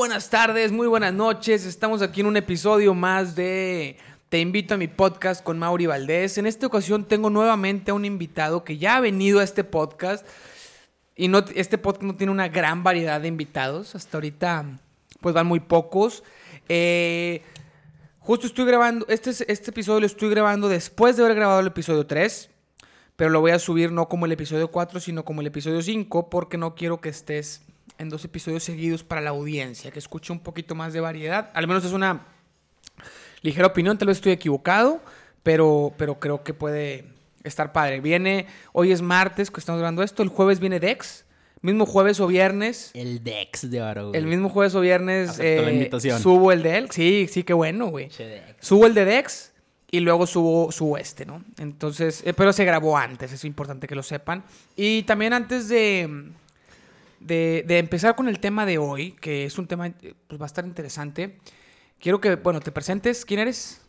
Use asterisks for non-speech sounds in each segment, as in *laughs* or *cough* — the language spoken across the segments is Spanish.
buenas tardes, muy buenas noches. Estamos aquí en un episodio más de Te invito a mi podcast con Mauri Valdés. En esta ocasión tengo nuevamente a un invitado que ya ha venido a este podcast. Y no, este podcast no tiene una gran variedad de invitados. Hasta ahorita, pues van muy pocos. Eh, justo estoy grabando, este, este episodio lo estoy grabando después de haber grabado el episodio 3. Pero lo voy a subir no como el episodio 4, sino como el episodio 5, porque no quiero que estés en dos episodios seguidos para la audiencia, que escuche un poquito más de variedad. Al menos es una ligera opinión, tal vez estoy equivocado, pero, pero creo que puede estar padre. Viene, hoy es martes que estamos grabando esto, el jueves viene Dex. Mismo jueves o viernes. El Dex de oro. El mismo jueves o viernes. Eh, subo el de él. Sí, sí, qué bueno, güey. Subo el de Dex y luego subo, su este, ¿no? Entonces, eh, pero se grabó antes, es importante que lo sepan. Y también antes de, de, empezar con el tema de hoy, que es un tema pues, va a estar interesante, quiero que, bueno, te presentes. ¿Quién eres?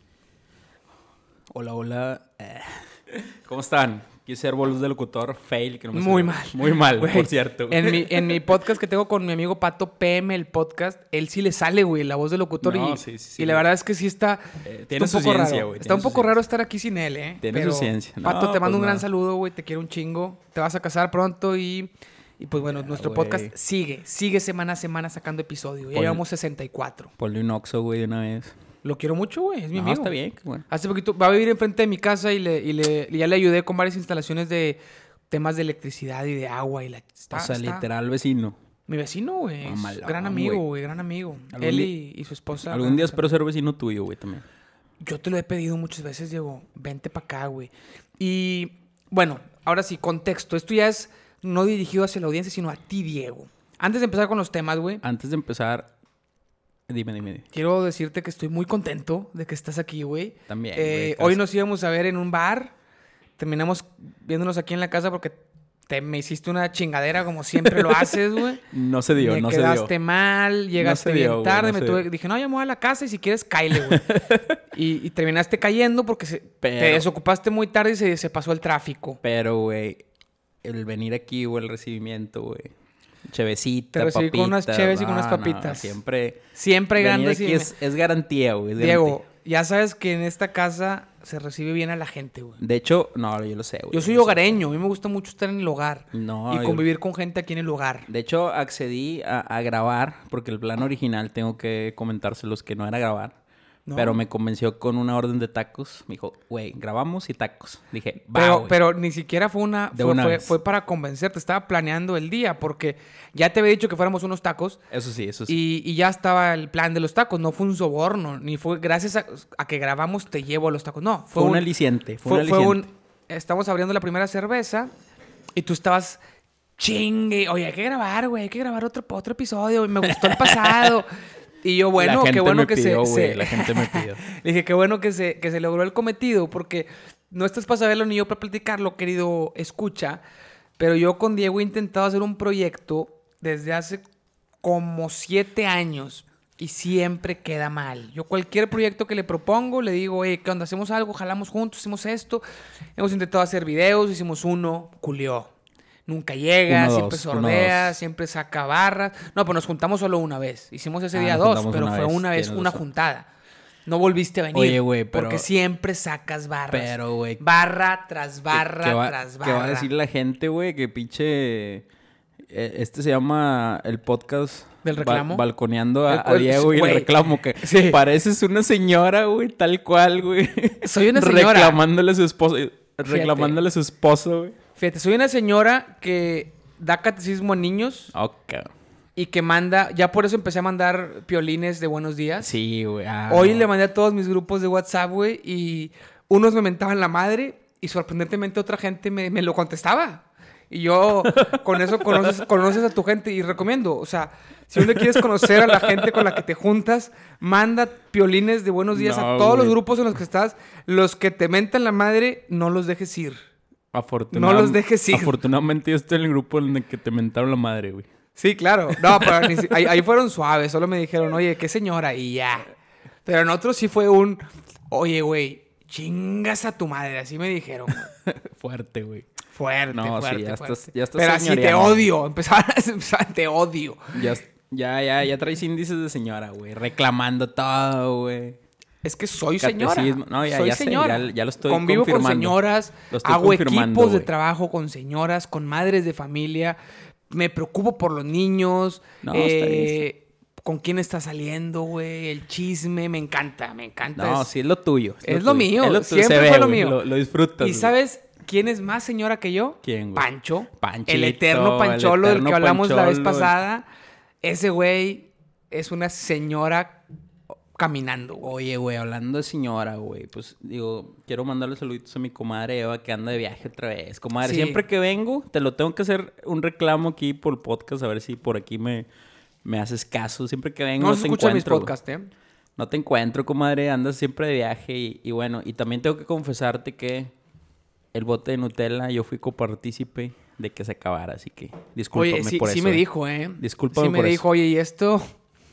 Hola, hola. *laughs* ¿Cómo están? Quise ser voz de locutor, fail. Que no me muy mal. Muy mal, por cierto. En mi, en mi *laughs* podcast que tengo con mi amigo Pato PM, el podcast, él sí le sale, güey, la voz de locutor. y, sí, sí, y la verdad es que sí está. Eh, tiene un poco ciencia, raro. Está un poco raro estar aquí sin él, ¿eh? Tiene su ciencia. Pato, te mando pues un gran saludo, güey. Te quiero un chingo. Te vas a casar pronto y. Y pues bueno, nuestro podcast sigue, sigue semana a semana sacando episodios. Ya llevamos 64. Ponle un oxo, güey, de una vez. Lo quiero mucho, güey. Es mi no, amigo. está bien. Bueno. Hace poquito va a vivir enfrente de mi casa y, le, y, le, ya le ayudé con varias instalaciones de temas de electricidad y de agua. y la, O sea, literal vecino. Mi vecino, güey. gran amigo, güey. Gran amigo. Él y, su esposa. Algún día espero ser vecino tuyo, güey, también. Yo te lo he pedido muchas veces, Diego. Vente para acá, güey. Y bueno, ahora sí, contexto. Esto ya es no dirigido hacia la audiencia, sino a ti, Diego. Antes de empezar con los temas, güey. Antes de empezar, Dime, dime, Quiero decirte que estoy muy contento de que estás aquí, güey. También. Eh, hoy nos íbamos a ver en un bar. Terminamos viéndonos aquí en la casa porque te me hiciste una chingadera como siempre lo *laughs* haces, güey. No se dio, no se dio. quedaste mal, llegaste bien tarde. me tuve, dije, no, ya me voy a la casa y si quieres, caile, güey. *laughs* y, terminaste cayendo porque te desocupaste muy tarde y se, se pasó el tráfico. Pero, güey, el venir aquí, güey, el recibimiento, güey Chevecita, Te recibí con unas cheves y con unas papitas. siempre. Siempre grandes. Y es, es, garantía, güey. Diego, ya sabes que en esta casa se recibe bien a la gente, güey. De hecho, no, yo lo sé, güey. Yo soy hogareño. A mí me gusta mucho estar en el hogar. No. Y convivir con gente aquí en el hogar. De hecho, accedí a, a grabar porque el plan original, tengo que comentárselos que no era grabar. Pero me convenció con una orden de tacos. Me dijo, güey, grabamos y tacos. Dije, va, pero, pero ni siquiera fue una. fue, fue, para convencerte. Estaba planeando el día porque ya te había dicho que fuéramos unos tacos. Eso sí, eso sí. Y, ya estaba el plan de los tacos. No fue un soborno. Ni fue gracias a, que grabamos te llevo a los tacos. No. Fue, un, aliciente. Fue, un Estamos abriendo la primera cerveza y tú estabas chingue. Oye, hay que grabar, güey. Hay que grabar otro, otro episodio. Me gustó el pasado. *laughs* Y yo, bueno, qué bueno que se, La gente me pidió. *laughs* dije, qué bueno que se, que se logró el cometido, porque no estás para saberlo ni yo para platicarlo, querido escucha, pero yo con Diego he intentado hacer un proyecto desde hace como siete años y siempre queda mal. Yo cualquier proyecto que le propongo, le digo, oye, ¿qué onda? Hacemos algo, jalamos juntos, hacemos esto. Hemos intentado hacer videos, hicimos uno, culió nunca llega, siempre sordea, siempre saca barras. No, pues nos juntamos solo una vez. Hicimos ese ah, día dos, pero fue una vez una juntada. No volviste a venir. Oye, güey, pero... Porque siempre sacas barras. Pero, güey... Barra tras barra tras barra. ¿Qué va a decir la gente, güey? Que pinche... Eh, este se llama el podcast... ¿Del reclamo? balconeando a, Diego y el reclamo. Que *laughs* pareces una señora, güey, tal cual, güey. Soy una señora. Reclamándole a su esposo... Reclamándole a su esposo, güey. Fíjate, soy una señora que da catecismo a niños. Ok. Y que manda, ya por eso empecé a mandar piolines de buenos días. Sí, güey. Ah, Hoy le mandé a todos mis grupos de WhatsApp, güey, y unos me mentaban la madre y sorprendentemente otra gente me, lo contestaba. Y yo *laughs* con eso conoces, conoces a tu gente y recomiendo, o sea, si uno quieres conocer a la gente con la que te juntas, manda piolines de buenos días a todos los grupos en los que estás. Los que te mentan la madre, no los dejes ir no los dejes ir. Afortunadamente yo estoy en el grupo en el que te mentaron la madre, güey. Sí, claro. No, *laughs* pero ahí, fueron suaves. Solo me dijeron, oye, qué señora, y ya. Pero en otros sí fue un, oye, güey, chingas a tu madre. Así me dijeron. *laughs* fuerte, güey. Fuerte, no, fuerte, sí, ya fuerte. Estás, ya estás Pero así te odio. Empezaban a *laughs* te odio. Ya, Ya, ya, ya traes índices de señora, güey. Reclamando todo, güey. Es que soy señora. No, ya- soy ya sé, señora. ya- ya lo estoy Convivo con señoras, hago equipos de trabajo con señoras, con madres de familia. Me preocupo por los niños. No, eh, ¿Con quién está saliendo, güey? El chisme. Me encanta, me encanta. No, Es- sí, es lo tuyo. Es lo tuyo. mío, Es lo tuyo. siempre ve, fue lo mío. Lo, lo disfrutas. ¿Y sabes quién es más señora que yo? ¿Quién, güey? Pancho. Panchito, el eterno el Pancholo del eterno que hablamos la vez pasada. Ese güey es una señora caminando, güey. Oye, güey, hablando de señora, güey, pues digo, quiero mandarle saluditos a mi comadre Eva que anda de viaje otra vez. Comadre, Sí. siempre que vengo, te lo tengo que hacer un reclamo aquí por el podcast, a ver si por aquí me, me haces caso. Siempre que vengo, No no, te escuchan mis encuentro. güey. podcasts, ¿eh? No te encuentro, comadre, andas siempre de viaje y, y bueno, y también tengo que confesarte que el bote de Nutella yo fui copartícipe de que se acabara, así que discúlpame Oye, sí, por sí eso. me eh. dijo, ¿eh? Discúlpame Sí me por dijo, oye, ¿y esto?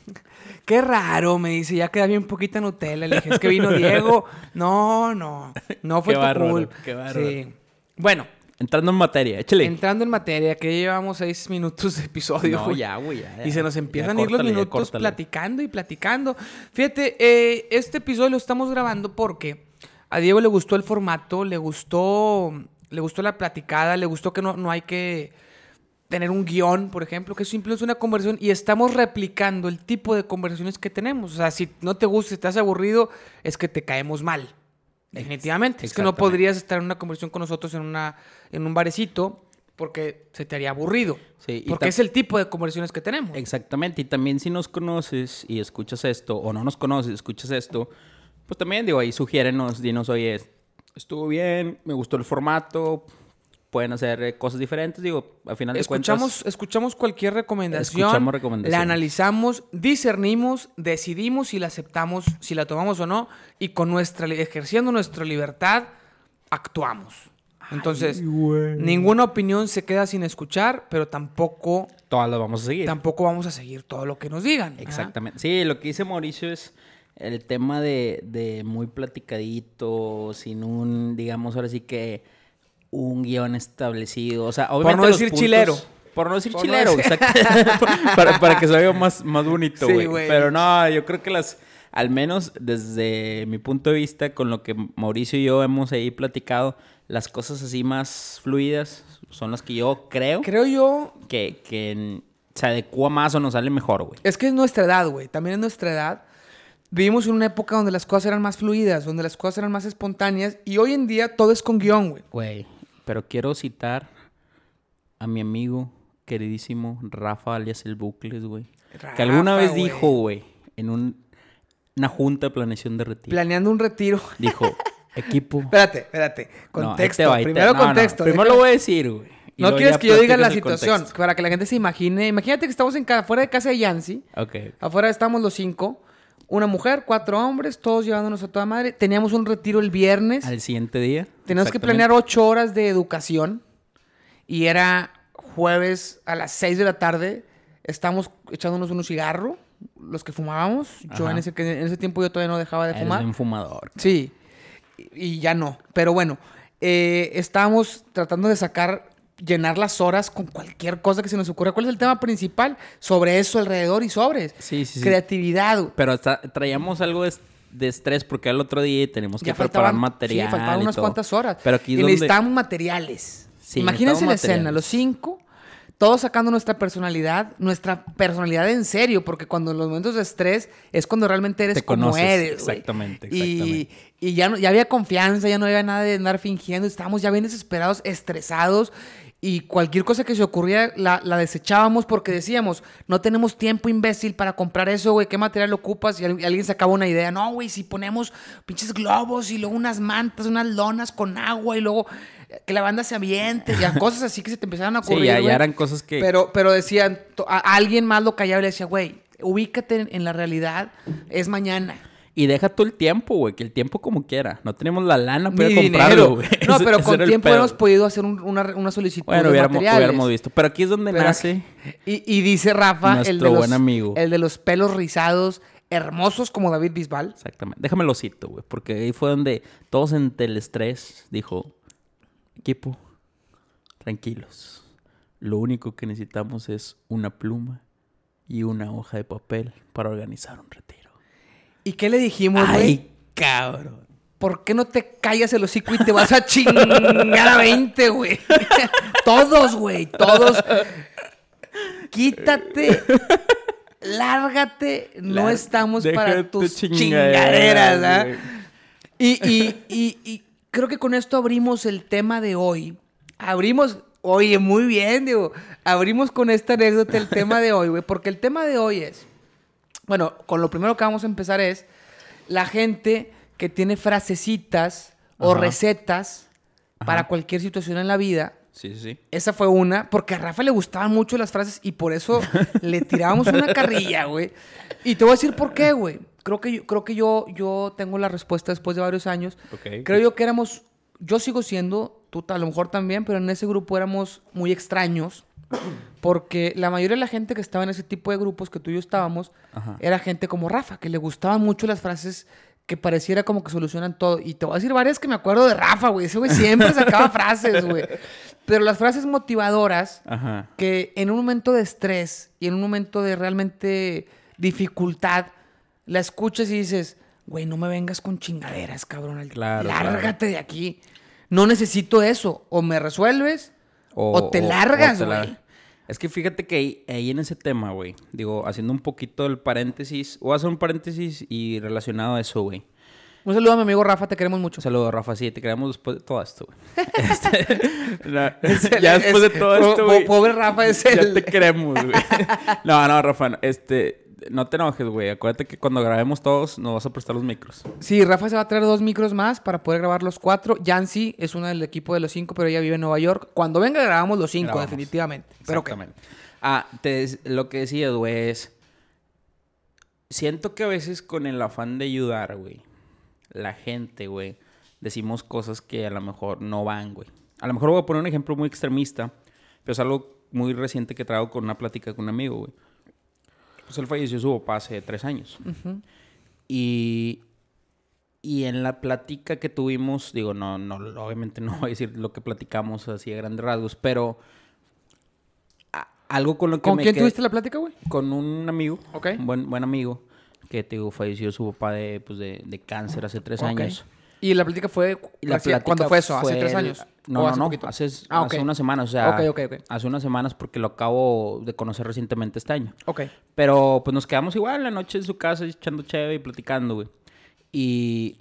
*laughs* Qué raro, me dice, ya queda bien poquita Nutella. Le dije, es que vino *laughs* Diego. No, no, no fue Qué tu bárbaro, culpa. qué bárbaro. Sí. Bueno, Entrando en materia, échale. entrando en materia, que ya llevamos seis minutos de episodio. No, ya, güey, ya, ya. Y se nos Ya empiezan a ir los córtale, minutos platicando y platicando. Fíjate, eh, este episodio lo estamos grabando porque a Diego le gustó el formato, le gustó, le gustó la platicada, le gustó que no, no hay que tener un guion, por ejemplo, que simple es una conversación y estamos replicando el tipo de conversaciones que tenemos. O sea, si no te gusta, si estás aburrido, es que te caemos mal. Definitivamente. Es que no podrías estar en una conversación con nosotros en, una, en un barecito porque se te haría aburrido. Sí, porque es el tipo de conversaciones que tenemos. Exactamente, y también si nos conoces y escuchas esto, o no nos conoces, escuchas esto, pues también digo, ahí sugiérenos, dinos, oye, estuvo bien, me gustó el formato, pueden hacer eh, cosas diferentes, digo, al final de Escuchamos, cuentas... escuchamos cualquier recomendación, Escuchamos recomendaciones. la analizamos, discernimos, decidimos si la aceptamos, si la tomamos o no, y con nuestra ejerciendo nuestra libertad, actuamos. Entonces, ninguna opinión se queda sin escuchar, pero tampoco, Todas las vamos a seguir. tampoco vamos a seguir todo lo que nos digan. ¿ah? Exactamente. Sí, lo que dice Mauricio es el tema de, de muy platicadito, sin un, digamos, ahora sí que un guion establecido. O sea, obviamente. no los decir puntos- chilero. Por no decir Por no chilero, decir- exacto. *laughs* para, para que se vea más, más bonito, Sí, güey. güey. Pero no, yo creo que las. Al menos desde mi punto de vista, con lo que Mauricio y yo hemos ahí platicado, las cosas así más fluidas son las que yo creo Creo yo, que, que se adecua más o nos sale mejor, güey. es que es nuestra edad, güey. También es nuestra edad. Vivimos en una época donde las cosas eran más fluidas, donde las cosas eran más espontáneas, y hoy en día todo es con guion, güey. Güey, pero quiero citar a mi amigo queridísimo Rafa alias el Bucles, güey. Que alguna vez dijo, güey, en un- una junta de planeación de retiro. Planeando un retiro. Dijo, *laughs* equipo. Espérate, espérate. Contexto. va, Primero no, no, contexto. Primero déjame- lo voy a decir, güey. No quieres que yo diga la situación, contexto. para que la gente se imagine. Imagínate que estamos en ca- fuera de casa de Yancy. Ok. Afuera estamos los cinco. Una mujer, cuatro hombres, todos llevándonos a toda madre. Teníamos un retiro el viernes. Al siguiente día. Teníamos que planear ocho horas de educación. Y era jueves a las seis de la tarde. Estamos echándonos un cigarro, los que fumábamos. Yo Ajá. en ese, en ese tiempo yo todavía no dejaba de Eres fumar. un fumador. Sí, y y ya no. Pero bueno, eh, estábamos tratando de sacar, llenar las horas con cualquier cosa que se nos ocurra. ¿Cuál es el tema principal? Sobre eso alrededor y sobres. Sí, sí, sí. Creatividad. Pero hasta- traíamos algo de, de estrés porque al otro día tenemos que Ya preparar material. sí, faltaban y unas todo. cuantas horas. Pero aquí y donde... necesitábamos materiales. Sí, Imagínense la escena, los cinco, todos sacando nuestra personalidad, nuestra personalidad en serio, porque cuando en los momentos de estrés es cuando realmente eres Te como conoces, eres. güey. exactamente, Y, exactamente. y ya, no- ya había confianza, ya no había nada de andar fingiendo, estábamos ya bien desesperados, estresados. Y cualquier cosa que se ocurría la, la desechábamos porque decíamos, no tenemos tiempo imbécil para comprar eso, güey, ¿qué material ocupas? Y al- alguien sacaba una idea, no, güey, si ponemos pinches globos y luego unas mantas, unas lonas con agua y luego eh, que la banda se aviente, y *laughs* cosas así que se te empezaron a Sí, ocurrir. ya, ya eran cosas que... Pero, pero decían, to- a, a alguien más lo callaba y le decía, güey, ubícate en, en la realidad, es mañana. Y deja todo el tiempo, güey, que el tiempo como quiera. No tenemos la lana para comprarlo, güey. No, pero ese con el tiempo hemos podido hacer un- una, una solicitud Bueno, de hubiéramos, materiales. hubiéramos visto. Pero aquí es donde Pero nace... Y, y dice Rafa, el Nuestro de, los, buen amigo. el de los pelos rizados, hermosos como David Bisbal. Exactamente. Déjame lo cito, güey. Porque ahí fue donde todos entre el estrés dijo... Equipo, tranquilos. Lo único que necesitamos es una pluma y una hoja de papel para organizar un retiro. ¿Y qué le dijimos, güey? Ay, cabrón. ¿Por qué no te callas el hocico y te vas a chingar a 20, güey? *laughs* todos, güey, todos. Quítate. Lárgate. No Lár- estamos para tu tus chingaderas, ¿ah? Y, y, y, y creo que con esto abrimos el tema de hoy. Abrimos, oye, muy bien, digo. Abrimos con esta anécdota el tema de hoy, güey. Porque el tema de hoy es. Bueno, con lo primero que vamos a empezar es la gente que tiene frasecitas o Ajá. recetas para cualquier situación en la vida. Sí, sí, sí. Esa fue una, porque a Rafa le gustaban mucho las frases y por eso le tirábamos una carrilla, güey. Y te voy a decir por qué, güey. Creo que, yo, creo que yo, yo tengo la respuesta después de varios años. Ok. Creo yo que éramos, yo sigo siendo, tú a lo mejor también, pero en ese grupo éramos muy extraños. Porque la mayoría de la gente que estaba en ese tipo de grupos que tú y yo estábamos, Ajá. era gente como Rafa, que le gustaban mucho las frases que pareciera como que solucionan todo. Y te voy a decir varias que me acuerdo de Rafa, güey. Ese güey siempre sacaba *laughs* frases, güey. Pero las frases motivadoras, Ajá. que en un momento de estrés y en un momento de realmente dificultad, la escuchas y dices, güey, no me vengas con chingaderas, cabrón. Claro, Lárgate de aquí. No necesito eso. O me resuelves o, te largas, güey. Es que fíjate que ahí, ahí en ese tema, güey, digo, haciendo un poquito el paréntesis, voy a hacer un paréntesis y relacionado a eso, güey. Un saludo a mi amigo Rafa, te queremos mucho. Un saludo, Rafa, sí, te queremos después de todo esto, güey. *laughs* Este, *laughs* no, *laughs* ya después de todo esto, güey. Pobre Rafa es Ya el... te queremos, güey. No, no, Rafa, no, este, no te enojes, güey. Acuérdate que cuando grabemos todos nos vas a prestar los micros. Sí, Rafa se va a traer dos micros más para poder grabar los cuatro. Yancy es una del equipo de los cinco, pero ella vive en Nueva York. Cuando venga grabamos los cinco, Grabamos. definitivamente. Pero. Exactamente. Ah, te lo que decías, güey, es... Siento que a veces con el afán de ayudar, güey, la gente, güey, decimos cosas que a lo mejor no van, güey. A lo mejor voy a poner un ejemplo muy extremista, pero es algo muy reciente que traigo con una plática con un amigo, güey. Pues él falleció su papá hace tres años. Y, y en la plática que tuvimos, digo, no, no, obviamente no voy a decir lo que platicamos así a grandes rasgos, pero a- algo con lo que ¿Con me quién quedé- tuviste la plática, güey? Con un amigo, Ok. un buen, buen amigo, que te digo, falleció su papá de, pues, de, de cáncer hace tres años. Y la plática fue... La plática ¿Cuándo fue eso? ¿Hace fue tres años? No, ¿O no, hace no. Hace, Ah, hace ok. unas semanas, o sea, Ok, ok, ok. hace unas semanas porque lo acabo de conocer recientemente este año. Ok. Pero pues nos quedamos igual la noche en su casa echando chévere y platicando, güey. Y,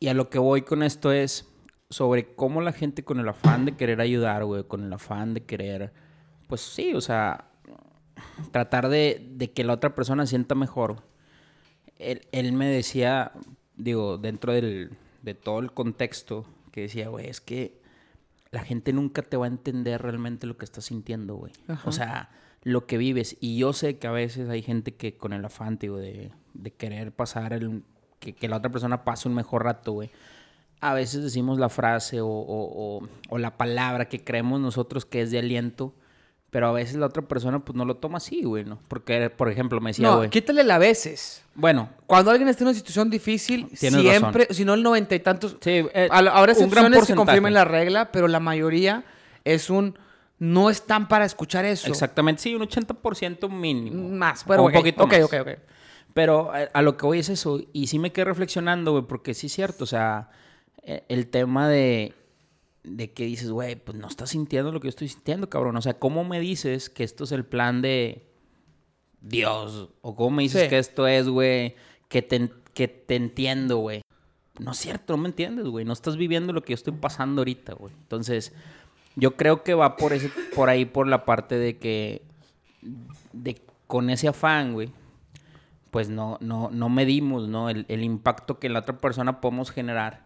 y a lo que voy con esto es sobre cómo la gente con el afán de querer ayudar, güey, con el afán de querer, pues sí, o sea, tratar de, de que la otra persona sienta mejor. Él, él me decía, digo, dentro del, de todo el contexto, que decía, güey, es que la gente nunca te va a entender realmente lo que estás sintiendo, güey. O sea, lo que vives. Y yo sé que a veces hay gente que con el afán, digo, de, de querer pasar el... Que, que la otra persona pase un mejor rato, güey. A veces decimos la frase o, o- o- o la palabra que creemos nosotros que es de aliento, pero a veces la otra persona pues no lo toma así, güey, ¿no? Porque, por ejemplo, me decía, No, güey... quítale la veces. Bueno, Cuando alguien está en una situación difícil, siempre, si no el noventa y tantos... sí, eh, Ahora excepciones que confirmen la regla, pero la mayoría es un... No están para escuchar eso. Exactamente, sí, un 80% mínimo. Más, pero O un ok, poquito ok, más. ok, ok. Pero a, a lo que voy es eso. Y sí me quedé reflexionando, güey, porque sí es cierto. O sea, eh, el tema de, de que dices, güey, pues no estás sintiendo lo que yo estoy sintiendo, cabrón. O sea, ¿cómo me dices que esto es el plan de Dios? O ¿cómo me dices Sí. que esto es, güey, que te, que te entiendo, güey? No es cierto, no me entiendes, güey. No estás viviendo lo que yo estoy pasando ahorita, güey. Entonces, yo creo que va por, ese, por ahí, por la parte de que, de, con ese afán, güey, pues no, no, no medimos, ¿no? El, el impacto que en la otra persona podemos generar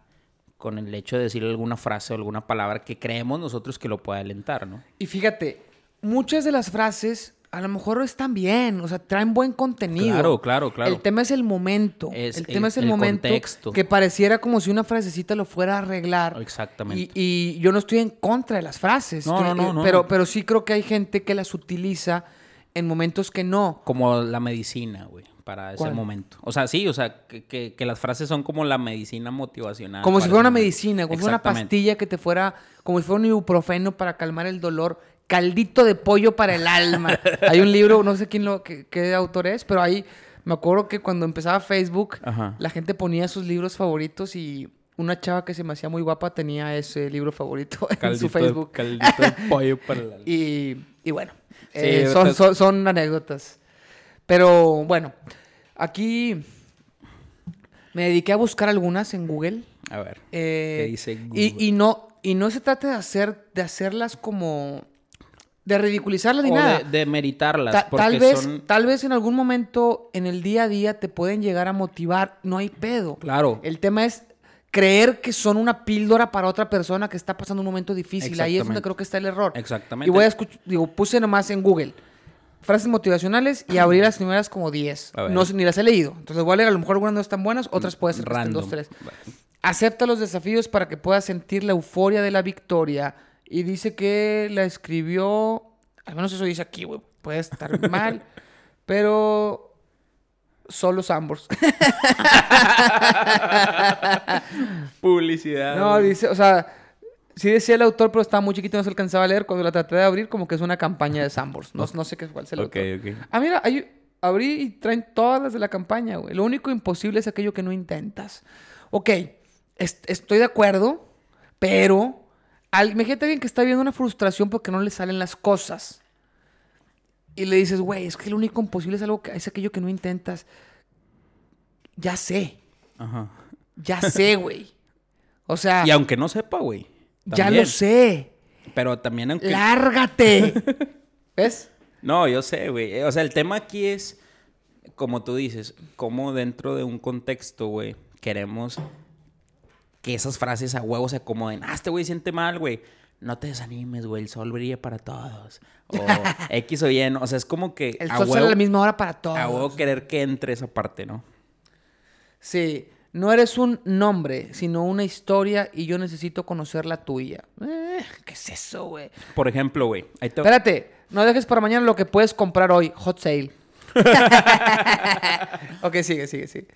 con el hecho de decir alguna frase o alguna palabra que creemos nosotros que lo pueda alentar, ¿no? Y fíjate, muchas de las frases a lo mejor están bien, o sea, traen buen contenido. Claro, claro, claro. El tema es el momento. Es el tema el- es el, el momento contexto. que pareciera como si una frasecita lo fuera a arreglar. Exactamente. Y, y yo no estoy en contra de las frases. No, estoy- no, no, eh, no. Pero, pero sí creo que hay gente que las utiliza en momentos que no. Como la medicina, güey, para ese ¿Cuál? momento. O sea, sí, o sea, que, que- que las frases son como la medicina motivacional. Como si fuera una momento. medicina, como si fuera una pastilla que te fuera, como si fuera un ibuprofeno para calmar el dolor, caldito de pollo para el alma. *laughs* Hay un libro, no sé quién lo, qué, qué autor es, pero ahí me acuerdo que cuando empezaba Facebook, Ajá. la gente ponía sus libros favoritos y una chava que se me hacía muy guapa tenía ese libro favorito *laughs* en Caldito su Facebook. De, caldito de pollo para el *laughs* alma. Y, y bueno, Sí, eh, son, son anécdotas. Pero bueno, aquí me dediqué a buscar algunas en Google. A ver. eh, ¿Qué dice y, Google? y no, y no se trata de hacer, de hacerlas como. de ridiculizarlas ni O nada. de, de meritarlas. Ta- porque tal vez, son... tal vez en algún momento en el día a día te pueden llegar a motivar. No hay pedo. Claro. El tema es creer que son una píldora para otra persona que está pasando un momento difícil. Ahí es donde creo que está el error. Exactamente. Y voy a escuchar, digo, puse nomás en Google frases motivacionales y abrí las primeras como 10. A ver. No, sé, ni las he leído. Entonces voy a leer, a lo mejor algunas no están buenas, otras puede ser que dos, tres. Acepta los desafíos para que puedas sentir la euforia de la victoria. Y dice que la escribió, al menos eso dice aquí, güey. Puede estar *laughs* mal, pero solo Sambors. *laughs* Publicidad. No, dice, o sea, sí decía el autor, pero estaba muy chiquito, no se alcanzaba a leer. Cuando la traté de abrir, como que es una campaña de Sambors. No, no sé qué cuál es el Ok, autor. ok. Ah, mira, hay- abrí y traen todas las de la campaña, güey. Lo único imposible es aquello que no intentas. Ok, est- estoy de acuerdo, pero al, imagínate a alguien que está viendo una frustración porque no le salen las cosas. Y le dices, güey, es que lo único imposible es, algo que, es aquello que no intentas. Ya sé, Ajá. ya sé, güey. O sea, Y aunque no sepa, güey. Ya lo sé. Pero también aunque... Lárgate. *laughs* ¿Ves? No, yo sé, güey. Eh, O sea, el tema aquí es, como tú dices, cómo dentro de un contexto, güey, queremos que esas frases a huevo se acomoden. Ah, este güey siente mal, güey. No te desanimes, güey. El sol brilla para todos. O *laughs* X o Y. ¿no? O sea, es como que El a sol sale a huevo, la misma hora para todos. a huevo querer que entre esa parte, ¿no? Sí, no eres un nombre, sino una historia y yo necesito conocer la tuya. Eh, ¿Qué es eso, güey? Por ejemplo, güey. Espérate, no dejes para mañana lo que puedes comprar hoy. Hot sale. *laughs* ok, sigue, sigue, sigue.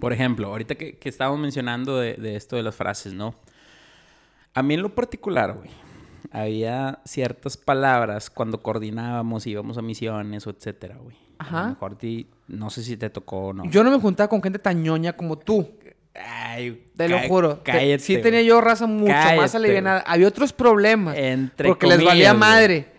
Por ejemplo, ahorita que, que estábamos mencionando de, de esto de las frases, ¿no? A mí en lo particular, güey, había ciertas palabras cuando coordinábamos, íbamos a misiones o etcétera, güey. A Ajá. lo mejor ti- no sé si te tocó o no. Yo no me juntaba con gente tan ñoña como tú. Ay, Te lo juro. Te- Cállate. sí tenía yo raza mucho más Cállate, alivianada. Había otros problemas. Entre porque les valía güey. madre.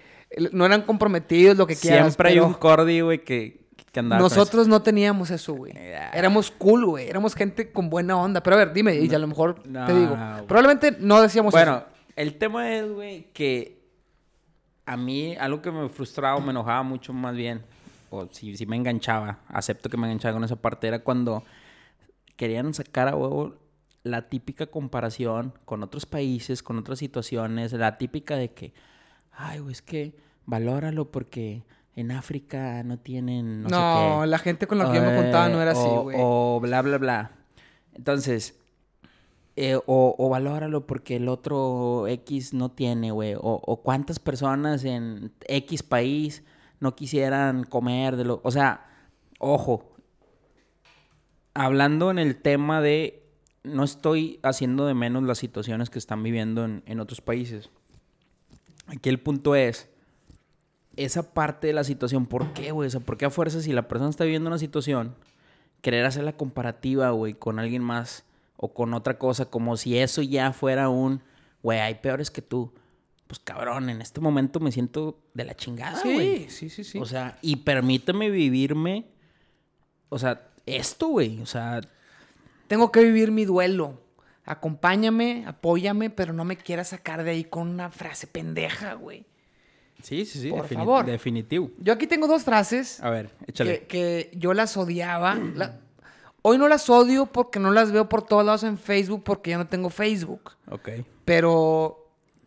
No eran comprometidos, lo que quieras. Siempre hay un cordi, güey, que, que andaba Nosotros no teníamos eso, güey. Éramos cool, güey. Éramos gente con buena onda. Pero a ver, dime, y a lo mejor no, te digo. güey. Probablemente no decíamos Bueno, eso. el tema es, güey, que a mí algo que me frustraba o me enojaba mucho más bien, o si, si me enganchaba, acepto que me enganchaba con esa parte, era cuando querían sacar a huevo la típica comparación con otros países, con otras situaciones, la típica de que, ay, güey, es que valóralo porque en África no tienen no, sé No, qué". la gente con la que yo me juntaba no era así, güey. O bla, bla, bla. Entonces, eh, o, o valóralo porque el otro X no tiene, güey. O, o cuántas personas en X país no quisieran comer de lo... O sea, ojo. Hablando en el tema de... No estoy haciendo de menos las situaciones que están viviendo en, en otros países. Aquí el punto es... Esa parte de la situación, ¿por qué, güey? O sea, ¿por qué a fuerza si la persona está viviendo una situación, querer hacer la comparativa, güey, con alguien más o con otra cosa, como si eso ya fuera un, güey, hay peores que tú. Pues cabrón, en este momento me siento de la chingada, güey. sí, sí, sí. O sea, y permíteme vivirme, o sea, esto, güey, o sea, Tengo que vivir mi duelo. Acompáñame, apóyame, pero no me quieras sacar de ahí con una frase pendeja, güey. sí, sí, sí, Por defini- favor. definitivo. Yo aquí tengo dos frases A ver, échale. que, que yo las odiaba. La- Hoy no las odio porque no las veo por todos lados en Facebook porque ya no tengo Facebook. Ok. Pero,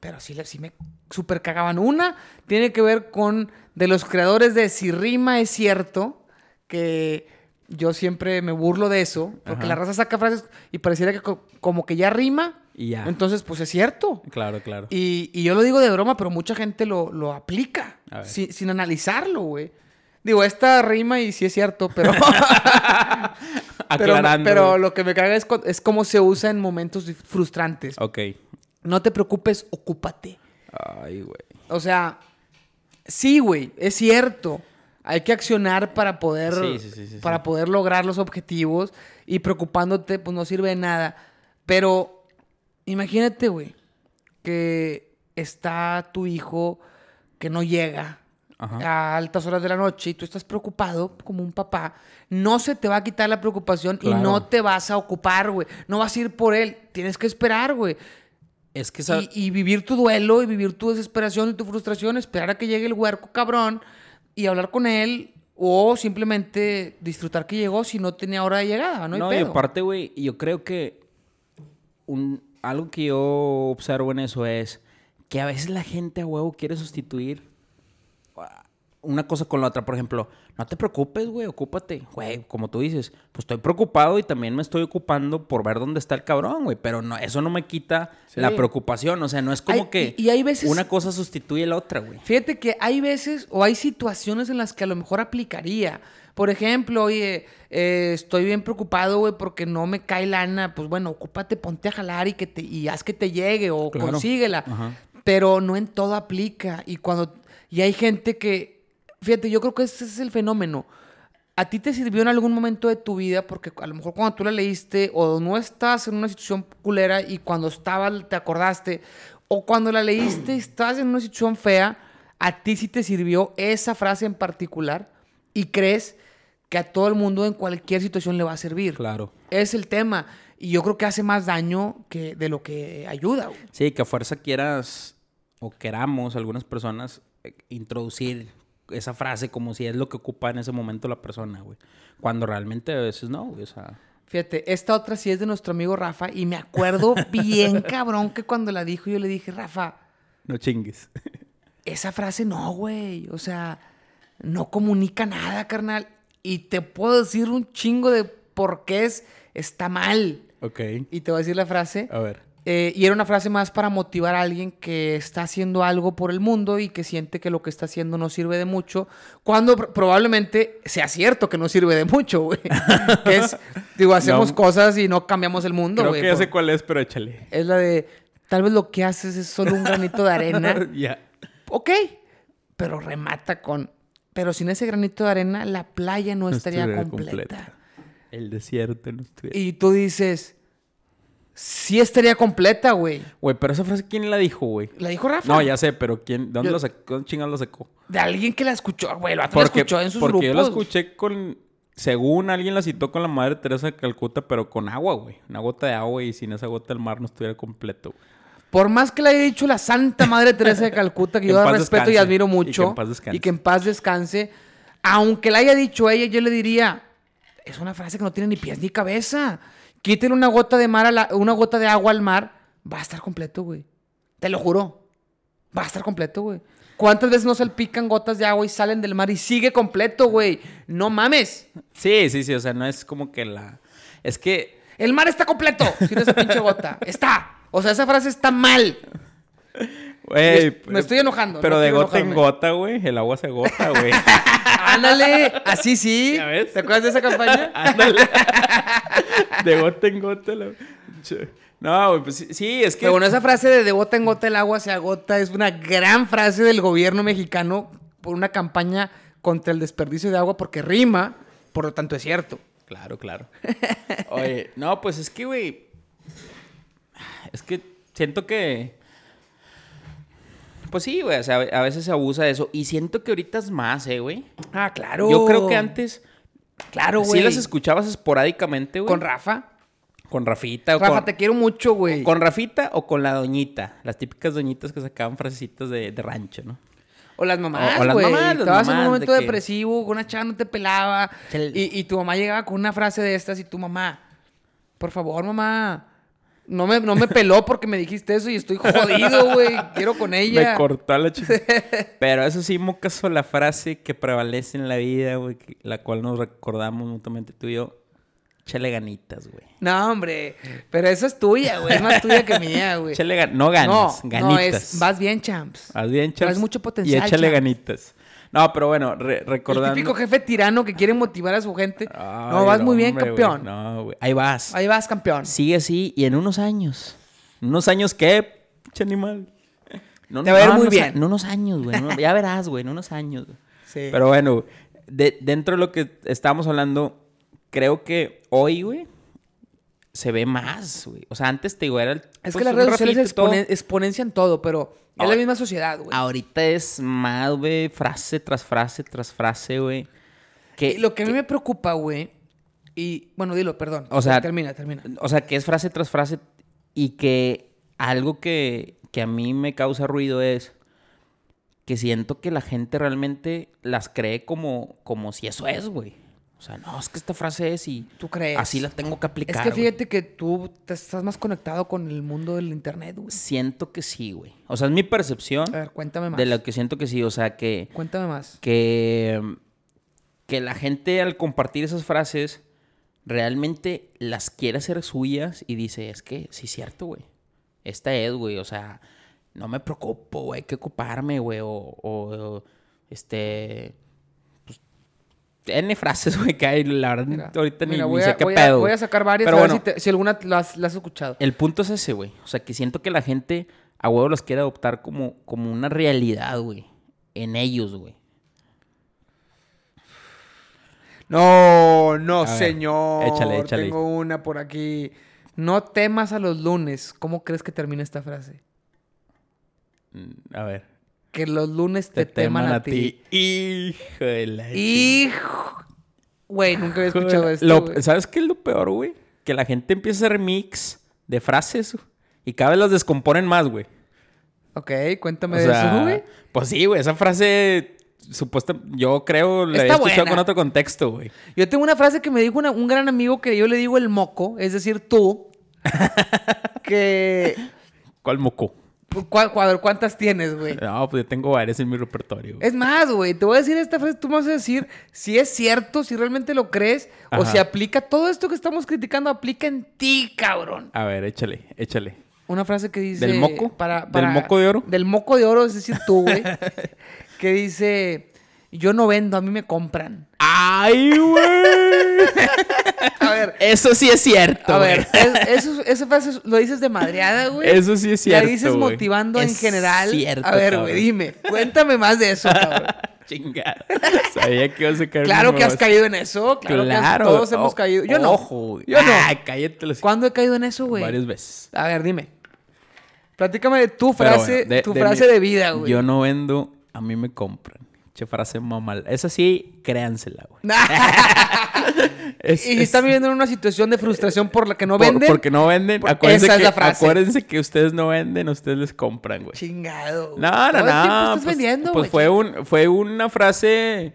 pero sí, le- sí me super cagaban. Una tiene que ver con de los creadores de Si Rima es cierto, que yo siempre me burlo de eso, porque Ajá. la raza saca frases y pareciera que co- como que ya rima, Y ya. entonces pues es cierto. Claro, claro. Y, y yo lo digo de broma, pero mucha gente lo, lo aplica sin, sin analizarlo, güey. Digo, esta rima y sí es cierto, pero... *laughs* *laughs* pero, Aclarando. pero lo que me caga es, es cómo se usa en momentos frustrantes. Ok, No te preocupes, ocúpate. Ay, güey. O sea, sí, güey, es cierto. Hay que accionar para poder, Sí, sí, sí, sí, para poder lograr los objetivos y preocupándote, pues no sirve de nada. Pero imagínate, güey, que está tu hijo que no llega Ajá. a altas horas de la noche y tú estás preocupado como un papá. No se te va a quitar la preocupación y no te vas a ocupar, güey. No vas a ir por él. Tienes que esperar, güey. Es que esa... Y, y vivir tu duelo y vivir tu desesperación y tu frustración, esperar a que llegue el huerco cabrón y hablar con él o simplemente disfrutar que llegó si no tenía hora de llegada, no hay y aparte, güey, yo creo que un, algo que yo observo en eso es que a veces la gente a huevo quiere sustituir una cosa con la otra. Por ejemplo, no te preocupes, güey, ocúpate. Güey, como tú dices, pues estoy preocupado y también me estoy ocupando por ver dónde está el cabrón, güey. Pero no, eso no me quita Sí. la preocupación. O sea, no es como Hay- que y- y hay veces- una cosa sustituye a la otra, güey. Fíjate que hay veces o hay situaciones en las que a lo mejor aplicaría. Por ejemplo, oye, eh, estoy bien preocupado, güey, porque no me cae lana. Pues bueno, ocúpate, ponte a jalar y, que te, y haz que te llegue o Claro. consíguela. Ajá. Pero no en todo aplica. Y cuando. Y hay gente que. Fíjate, yo creo que ese es el fenómeno. ¿A ti te sirvió en algún momento de tu vida? Porque a lo mejor cuando tú la leíste o no estabas en una situación culera y cuando estabas te acordaste, o cuando la leíste y estabas en una situación fea, a ti sí te sirvió esa frase en particular y crees que a todo el mundo en cualquier situación le va a servir. Claro. Es el tema. Y yo creo que hace más daño que de lo que ayuda. Sí, que a fuerza quieras o queramos algunas personas eh, introducir esa frase como si es lo que ocupa en ese momento la persona, güey. Cuando realmente a veces no, güey. O sea, Fíjate, esta otra sí es de nuestro amigo Rafa y me acuerdo *laughs* bien cabrón que cuando la dijo yo le dije, Rafa, no chingues. *laughs* esa frase no, güey. O sea, no comunica nada, carnal. Y te puedo decir un chingo de por qué es, está mal. ok. Y te voy a decir la frase. A ver. Eh, y era una frase más para motivar a alguien que está haciendo algo por el mundo y que siente que lo que está haciendo no sirve de mucho, cuando pr- probablemente sea cierto que no sirve de mucho, güey. *laughs* Es, digo, hacemos No. cosas y no cambiamos el mundo, Creo güey. que ya sé cuál es, pero échale. Es la de, tal vez lo que haces es solo un granito de arena. *laughs* ya. ok, pero remata con, pero sin ese granito de arena la playa no, No estaría completa. El desierto no estuviera. Y tú dices, sí estaría completa, güey. Güey, pero esa frase, ¿quién la dijo, güey? La dijo Rafa. No, ya sé, pero ¿quién? ¿De dónde Yo- lo sacó? ¿Dónde chingados lo sacó? De alguien que la escuchó, güey. Lo la Porque, escuchó en sus porque yo la grupos. escuché con... Según alguien la citó con la madre Teresa de Calcuta, pero con agua, güey. Una gota de agua y sin esa gota el mar no estuviera completo, güey. Por más que le haya dicho la Santa Madre Teresa de Calcuta, que *laughs* yo la respeto y admiro Y que mucho. en paz descanse. y que en paz descanse. Aunque la haya dicho ella, yo le diría, es una frase que no tiene ni pies ni cabeza. Quítale una gota de mar a la- una gota de agua al mar, va a estar completo, güey. Te lo juro. Va a estar completo, güey. ¿Cuántas veces no salpican gotas de agua y salen del mar y sigue completo, güey? No mames. Sí, sí, sí. O sea, no es como que la... Es que... El mar está completo sin esa pinche gota. Está. O sea, esa frase está mal. Güey, Me estoy enojando, Pero no de gota en gota, güey. El agua se gota, güey. *laughs* Ándale, así sí. ¿Ya ves? ¿Te acuerdas de esa campaña? *laughs* Ándale. de gota en gota. la-. No, güey, pues sí, sí, es que... Pero bueno, esa frase de de gota en gota el agua se agota es una gran frase del gobierno mexicano por una campaña contra el desperdicio de agua porque rima, por lo tanto es cierto. Claro, claro. Oye, no, pues es que, güey. Es que siento que. Pues sí, güey. O sea, a veces se abusa de eso. Y siento que ahorita es más, eh, güey. Ah, claro. Yo creo que antes. Claro, güey. Sí las escuchabas esporádicamente, güey. Con Rafa. Con Rafita. O Rafa, con, te quiero mucho, güey. con Rafita o con la doñita. Las típicas doñitas que sacaban frasecitas de, de rancho, ¿no? O las mamás, O- o las güey. Estabas en un momento de que- depresivo, una chava no te pelaba. Y, y tu mamá llegaba con una frase de estas y tu mamá, por favor, mamá, no me, no me peló porque me dijiste eso y estoy jodido, güey. Quiero con ella. Me cortó la chica. *laughs* Pero eso sí, mocaso, la frase que prevalece en la vida, güey, la cual nos recordamos mutuamente tú y yo. Échale ganitas, güey. No, hombre. Pero esa es tuya, güey. Es más tuya que *laughs* mía, güey. Gan- no ganas, no, ganitas. no, es, vas bien, champs. Haz bien, Traes chaps, mucho potencial, Y échale champs. ganitas. No, pero bueno, re- El recordando... típico jefe tirano que quiere motivar a su gente. Ay, no, vas muy bien, campeón. No, güey. Ahí vas. Ahí vas, campeón. Sigue así y en unos años. ¿En unos años qué? Pinche animal. No, Te va a ir no, muy bien. En unos años, güey. no- ya verás, güey, en unos años. Sí. Pero bueno, de- dentro de lo que estábamos hablando, creo que hoy, güey, se ve más, güey. O sea, antes te digo, era el. es pues, que las un redes sociales rafito y todo. expone- exponencian todo, pero es la misma sociedad, güey. Ahorita es más, güey, frase tras frase tras frase, güey. Que, Y lo que a mí me preocupa, güey, y bueno, dilo, perdón. O sea- termina, termina. O sea, que es frase tras frase y que algo que, que a mí me causa ruido es que siento que la gente realmente las cree como, como si eso es, güey. O sea, no, es que esta frase es y ¿Tú crees? así la tengo que aplicar. Es que fíjate que tú te estás más conectado con el mundo del internet, güey. Siento que sí, güey. O sea, es mi percepción A ver, cuéntame más. de lo que siento que sí. O sea, que, Cuéntame más. que, que la gente al compartir esas frases realmente las quiere hacer suyas y dice, es que sí es cierto, güey. Esta es, güey. O sea, no me preocupo, güey. Hay que ocuparme, güey. O, o, este... N frases, güey, que hay. La verdad, Mira, ahorita ni, mira, ni voy, sé a, qué voy, a, pedo. voy a sacar varias Pero a ver bueno. si, te- si alguna las, las has escuchado. El punto es ese, güey. O sea, que siento que la gente a huevo los quiere adoptar como, como una realidad, güey. En ellos, güey. No, no, A ver, señor. échale, échale. Tengo una por aquí. No temas a los lunes. ¿Cómo crees que termina esta frase? A ver. Que los lunes te, teman, a, ti. Hijo de la Hijo. Güey, nunca había escuchado esto. Lo-. ¿Sabes qué es lo peor, güey? Que la gente empieza a hacer mix de frases y cada vez las descomponen más, güey. Ok, cuéntame O de eso, güey. Pues sí, güey. Esa frase, supuesta, yo creo, la he escuchado buena. con otro contexto, güey. Yo tengo una frase que me dijo una- un gran amigo que yo le digo el moco, es decir, tú. *laughs* que. ¿Cuál moco? ¿Cuál, cuál- ¿Cuántas tienes, güey? No, pues yo tengo varias en mi repertorio. güey. Es más, güey, te voy a decir esta frase, tú me vas a decir si es cierto, si realmente lo crees, o si aplica, todo esto que estamos criticando aplica en ti, cabrón. A ver, échale, échale. Una frase que dice... ¿Del moco? Para, ¿Del para- moco de oro? Del moco de oro, es decir, tú, güey. *laughs* que dice, yo no vendo, a mí me compran. ¡Ay, güey! *laughs* A ver, Eso sí es cierto. a ver, es- eso, esa frase lo dices de madreada, güey. Eso sí es cierto. La dices motivando en Es general. cierto, a ver, güey, dime, cuéntame más de eso, cabrón. *laughs* Chingada. Sabía que ibas a caer *laughs* Claro que has caído en eso. Claro, que has- todos hemos O- caído. Yo no. Ojo. Yo no. Ay, cállate los ¿Cuándo he caído en eso, güey? Varias veces. A ver, dime. Platícame de tu frase, bueno, de- tu de frase mi- de vida, güey. Yo no vendo, a mí me compran. Che frase mamal. Esa sí, créansela, güey. *laughs* Es- y es- están viviendo en una situación de frustración por la que no por- venden. Porque no venden. Por- Acuérdense, esa es que, la frase. acuérdense que ustedes no venden, ustedes les compran, güey. Chingado. güey. No, no, no. estás pues, vendiendo, pues fue, un, fue una frase,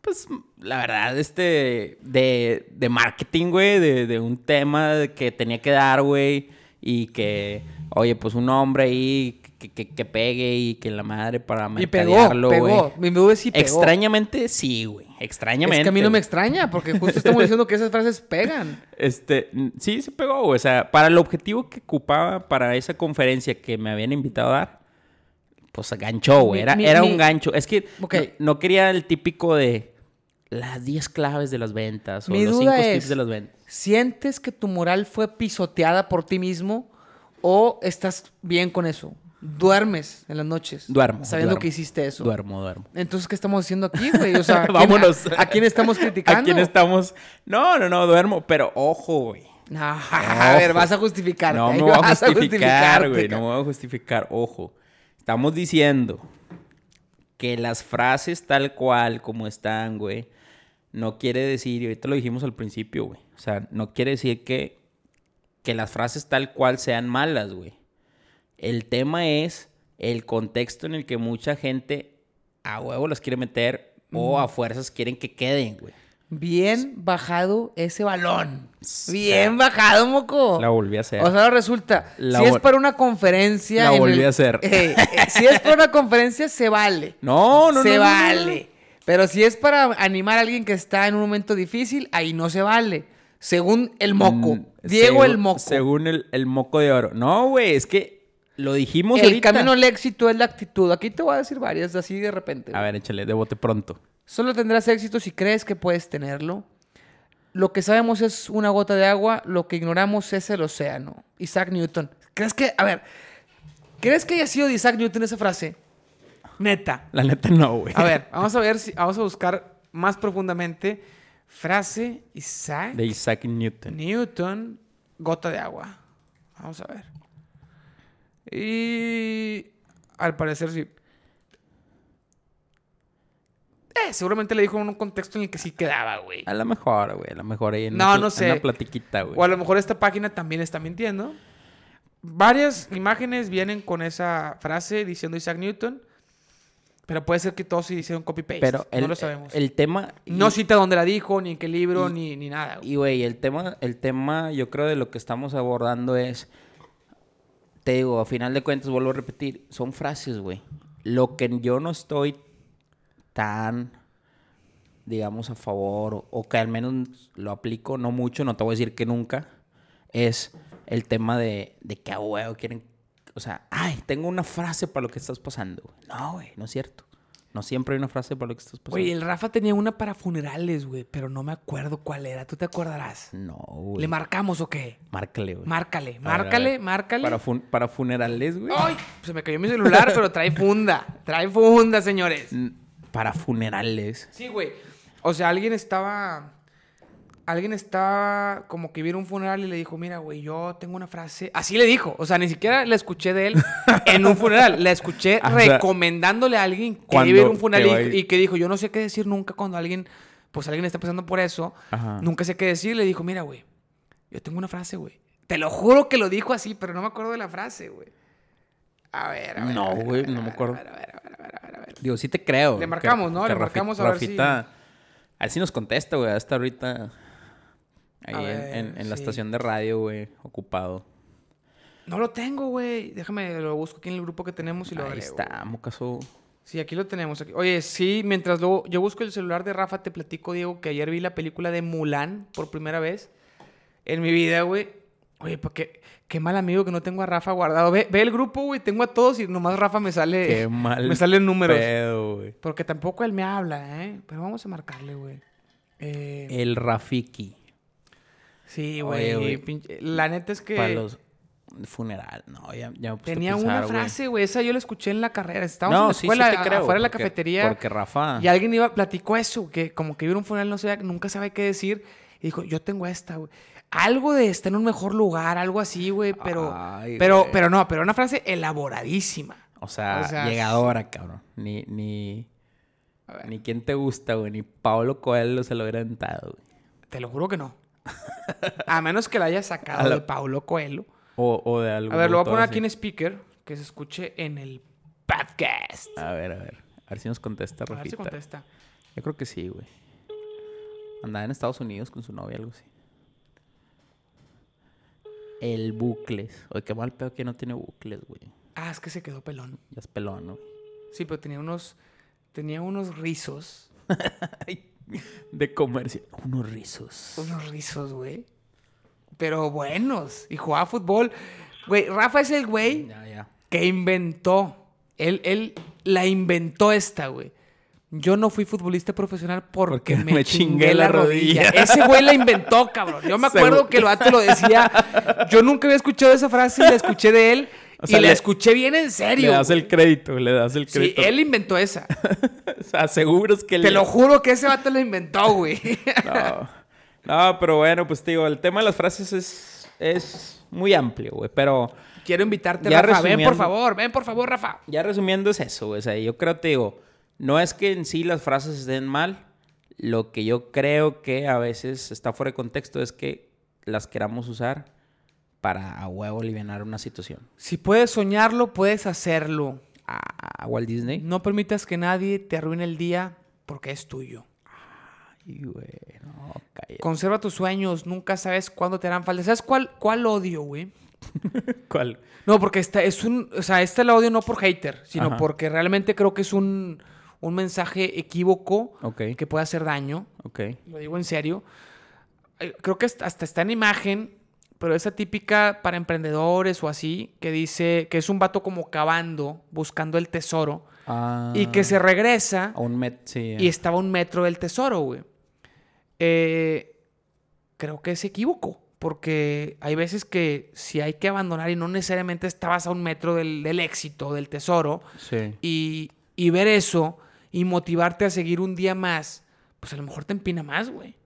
pues, la verdad, este, de, de marketing, güey, de, de un tema que tenía que dar, güey, y que, oye, pues un hombre ahí que, que- que pegue y que la madre para Y pegó, pegó. Mi duda es si pegó. Extrañamente, sí, güey. Extrañamente. Es que a mí no me extraña, porque justo estamos diciendo que esas frases pegan. *laughs* Este, sí, se pegó, güey. O sea, para el objetivo que ocupaba para esa conferencia que me habían invitado a dar, pues ganchó, güey. Era, mi- era mi- un gancho. Es que no, no quería el típico de las 10 claves de las ventas o Mi los duda 5 es- tips de las ventas. ¿Sientes que tu moral fue pisoteada por ti mismo o estás bien con eso? ¿Duermes en las noches? Duermo. Sabiendo duermo. que hiciste eso. Duermo, duermo. Entonces, ¿qué estamos haciendo aquí, güey? O *laughs* sea, ¿a quién- Vámonos. ¿A, a quién estamos criticando? *laughs* ¿A quién estamos? No, no, no, duermo. Pero ojo, güey. No, *laughs* a ver, vas a justificarte. No me voy a justificar, güey. No me voy a justificar. Ojo. Estamos diciendo que las frases tal cual como están, güey, no quiere decir, y ahorita lo dijimos al principio, güey. O sea, no quiere decir que, que las frases tal cual sean malas, güey. El tema es el contexto en el que mucha gente a huevo las quiere meter o a fuerzas quieren que queden, güey. Bien bajado ese balón. Bien bajado, moco. La volví a hacer. O sea, resulta, La si es para una conferencia... La volví el- a hacer. Eh, eh, si es para una conferencia, se vale. *laughs* No, no, se no, no. vale. Pero si es para animar a alguien que está en un momento difícil, ahí no se vale. Según el moco. Mm, Diego el moco. Según el, el moco de oro. No, güey, es que lo dijimos el ahorita. camino al éxito es la actitud. Aquí te voy a decir varias así de repente. A ver, échale, de bote pronto. Solo tendrás éxito si crees que puedes tenerlo. Lo que sabemos es una gota de agua, lo que ignoramos es el océano. Isaac Newton. ¿Crees que, a ver, ¿Crees que haya sido de Isaac Newton esa frase? Neta. La neta no, güey. A ver, vamos a ver si vamos a buscar más profundamente frase Isaac De Isaac Newton. Newton, gota de agua. Vamos a ver. Y al parecer sí. Eh, seguramente le dijo en un contexto en el que sí quedaba, güey. A lo mejor, güey. A lo mejor ahí en, No, una, no sé. una platiquita, güey. O a lo mejor esta página también está mintiendo. Varias imágenes vienen con esa frase diciendo Isaac Newton. Pero puede ser que todos se hicieron copy-paste. Pero el, no lo sabemos. el tema... no y- cita dónde la dijo, ni en qué libro, y- ni, ni nada. güey. Y, güey, el tema, el tema, yo creo de lo que estamos abordando es, te digo, a final de cuentas, vuelvo a repetir, son frases, güey. Lo que yo no estoy tan, digamos, a favor, o, que al menos lo aplico, no mucho, no te voy a decir que nunca, es el tema de, de que a huevo quieren, o sea, ay, tengo una frase para lo que estás pasando. No, güey, no es cierto. No siempre hay una frase para lo que estás pasando. Güey, el Rafa tenía una para funerales, güey, pero no me acuerdo cuál era. ¿Tú te acordarás? No, güey. ¿Le marcamos o qué? Márcale, güey. Márcale, A márcale, ver. márcale. Para, fun- para funerales, güey. ¡Ay! Se me cayó mi celular, pero trae funda. Trae funda, señores. Para funerales. Sí, güey. O sea, alguien estaba. Alguien estaba como que vieron un funeral y le dijo, mira, güey, yo tengo una frase. Así le dijo. O sea, ni siquiera la escuché de él *laughs* en un funeral. La escuché O sea, recomendándole a alguien que iba a ir a un funeral y, que dijo, yo no sé qué decir nunca cuando alguien, pues alguien está pasando por eso. Ajá. Nunca sé qué decir. Le dijo, mira, güey, yo tengo una frase, güey. Te lo juro que lo dijo así, pero no me acuerdo de la frase, güey. A ver, a ver. No, güey, no me acuerdo. A ver, a ver, a ver, a ver, a ver, a ver. Digo, sí te creo. Le marcamos, ¿no? Le marcamos a ver si- Rafita, A ver si nos contesta, güey. Hasta ahorita. Ahí en, ver, en- en la estación de radio, güey. Ocupado. No lo tengo, güey. Déjame, lo busco aquí en el grupo que tenemos y lo Ahí agrego. está, mocaso. Sí, aquí lo tenemos. aquí. Oye, sí, mientras luego yo busco el celular de Rafa, te platico, Diego, que ayer vi la película de Mulan por primera vez en mi vida, güey. Oye, pues qué, qué mal amigo que no tengo a Rafa guardado. Ve, ve el grupo, güey, tengo a todos y nomás Rafa me sale. Qué mal. Me salen números. pedo, güey. Porque tampoco él me habla, ¿eh? Pero vamos a marcarle, güey. Eh, El Rafiki. Sí, güey. La neta es que. Para los funeral. No, ya, ya me a Tenía pensar, una frase, güey. Esa yo la escuché en la carrera. Estábamos en la sí, sí escuela, te a- creo, afuera de la cafetería. Porque Rafa. Y alguien iba, platicó eso, que como que iba a un funeral, no sé, nunca sabe qué decir. Y dijo, yo tengo esta, güey. Algo de estar en un mejor lugar, algo así, güey. Pero, Ay, pero, pero no, pero una frase elaboradísima. O sea, O sea, llegadora, cabrón. Ni, ni, ni quién te gusta, güey. Ni Pablo Coelho se lo hubiera aventado, güey. te lo juro que no. A menos que la haya sacado la- de Paulo Coelho. O, o de algo. A ver, lo voy a poner aquí en speaker, que se escuche en el podcast. A ver, a ver. A ver si nos contesta, A ver si Rafita. contesta. Yo creo que sí, güey. Andaba en Estados Unidos con su novia, algo así. El bucles. Oye, qué mal pedo que no tiene bucles, güey. Ah, es que se quedó pelón. Ya es pelón, ¿no? Sí, pero tenía unos, tenía unos rizos. *laughs* De comercio. Unos rizos. Unos rizos, güey. Pero buenos. Y jugaba fútbol. Güey, Rafa es el güey que inventó. Él, él la inventó esta, güey. Yo no fui futbolista profesional porque, Porque me, me chingué, chingué la la rodilla. rodilla. Ese güey la inventó, cabrón. Yo me *laughs* acuerdo que el vato lo decía. Yo nunca había escuchado esa frase y la escuché de él. O sea, y la le- escuché bien en Le serio. das el crédito, le das el Sí, crédito. él inventó esa. *laughs* O sea, aseguras que Te le- lo juro que ese vato la inventó, güey. *laughs* No. no, pero bueno, pues te digo, el tema de las frases es, es muy amplio, güey. Pero Quiero invitarte, Ya Rafa. Ven, por favor. Ven, por favor, Rafa. ya resumiendo es eso, güey. O sea, yo creo, te digo, no es que en sí las frases estén mal. Lo que yo creo que a veces está fuera de contexto es que las queramos usar para a huevo aliviar una situación. Si puedes soñarlo, puedes hacerlo. A, Walt Disney. No permitas que nadie te arruine el día porque es tuyo. Ay, güey, no. Conserva tus sueños, nunca sabes cuándo te harán falta. ¿Sabes cuál, cuál odio, güey? *laughs* ¿Cuál? No, porque esta es un. O sea, este lo odio no por hater, sino Ajá. porque realmente creo que es un, un mensaje equívoco Ok, que puede hacer daño. ok. Lo digo en serio. Eh, Creo que hasta hasta está en imagen, pero esa típica para emprendedores o así, que dice que es un vato como cavando, buscando el tesoro, Ah, y que se regresa A un met, sí. y estaba a un metro del tesoro, güey. Eh, creo que se equivocó. porque hay veces que si hay que abandonar y no necesariamente estabas a un metro del, del éxito, del tesoro, Sí. y, y ver eso y motivarte a seguir un día más, pues a lo mejor te empina más, güey.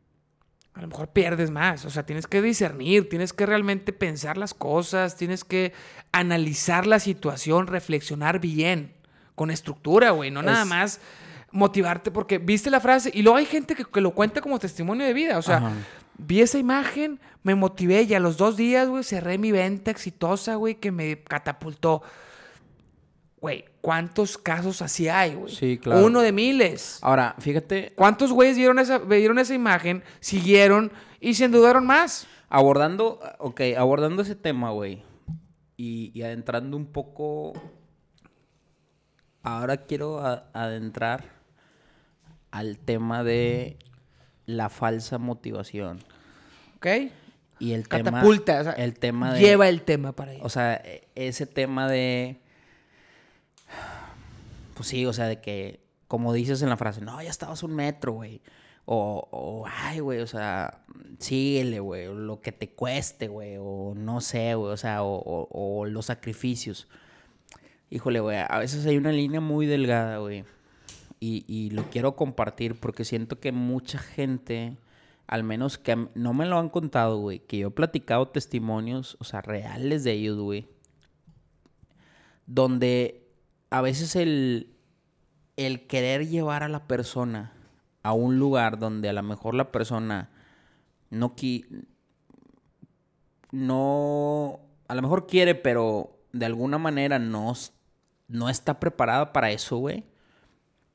A lo mejor pierdes más. O sea, tienes que discernir, tienes que realmente pensar las cosas, tienes que analizar la situación, reflexionar bien, con estructura, güey. No nada más motivarte porque viste la frase y luego hay gente que, que lo cuenta como testimonio de vida. O sea, Ajá. vi esa imagen, me motivé y a los dos días, güey, cerré mi venta exitosa, güey, que me catapultó. Güey, ¿cuántos casos así hay, güey? Sí, claro. Uno de miles. Ahora, fíjate, ¿Cuántos güeyes vieron esa, vieron esa imagen, siguieron y se endudaron más? abordando, ok, abordando ese tema, güey, y, y adentrando un poco, ahora quiero a- adentrar al tema de la falsa motivación. ¿Ok? Y el tema... Catapulta. o sea, el tema de... Lleva el tema para ahí. O sea, e- ese tema de. Pues sí, o sea, de que, como dices en la frase, no, ya estabas un metro, güey. O, ay, güey, o sea, síguele, güey. O lo que te cueste, güey. O no sé, güey. O sea, o, o- los sacrificios. Híjole, güey, a veces hay una línea muy delgada, güey. Y, y lo quiero compartir porque siento que mucha gente, al menos que no me lo han contado, güey, que yo he platicado testimonios, o sea, reales de ellos, güey, donde a veces el, el querer llevar a la persona a un lugar donde a lo mejor la persona no qui no a lo mejor quiere, pero de alguna manera no, no está preparada para eso, güey.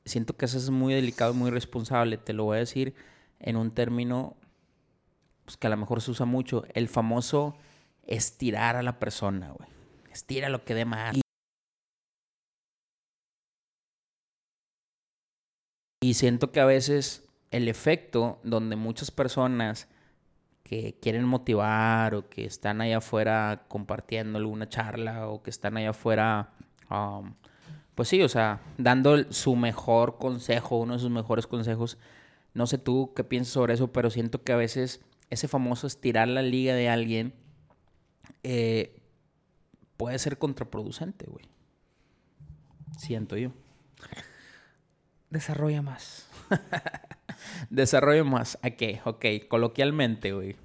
Siento que eso es muy delicado y muy responsable. Te lo voy a decir en un término pues, que a lo mejor se usa mucho. El famoso estirar a la persona, güey. Estira lo que dé más. Y, siento que a veces el efecto donde muchas personas que quieren motivar o que están allá afuera compartiendo alguna charla o que están allá afuera, um, pues sí, o sea, dando su mejor consejo, uno de sus mejores consejos. No sé tú qué piensas sobre eso, pero siento que a veces ese famoso estirar la liga de alguien eh, puede ser contraproducente, güey. Siento yo. Desarrolla más. *laughs* Desarrollo más. ¿A qué? Ok, coloquialmente, güey.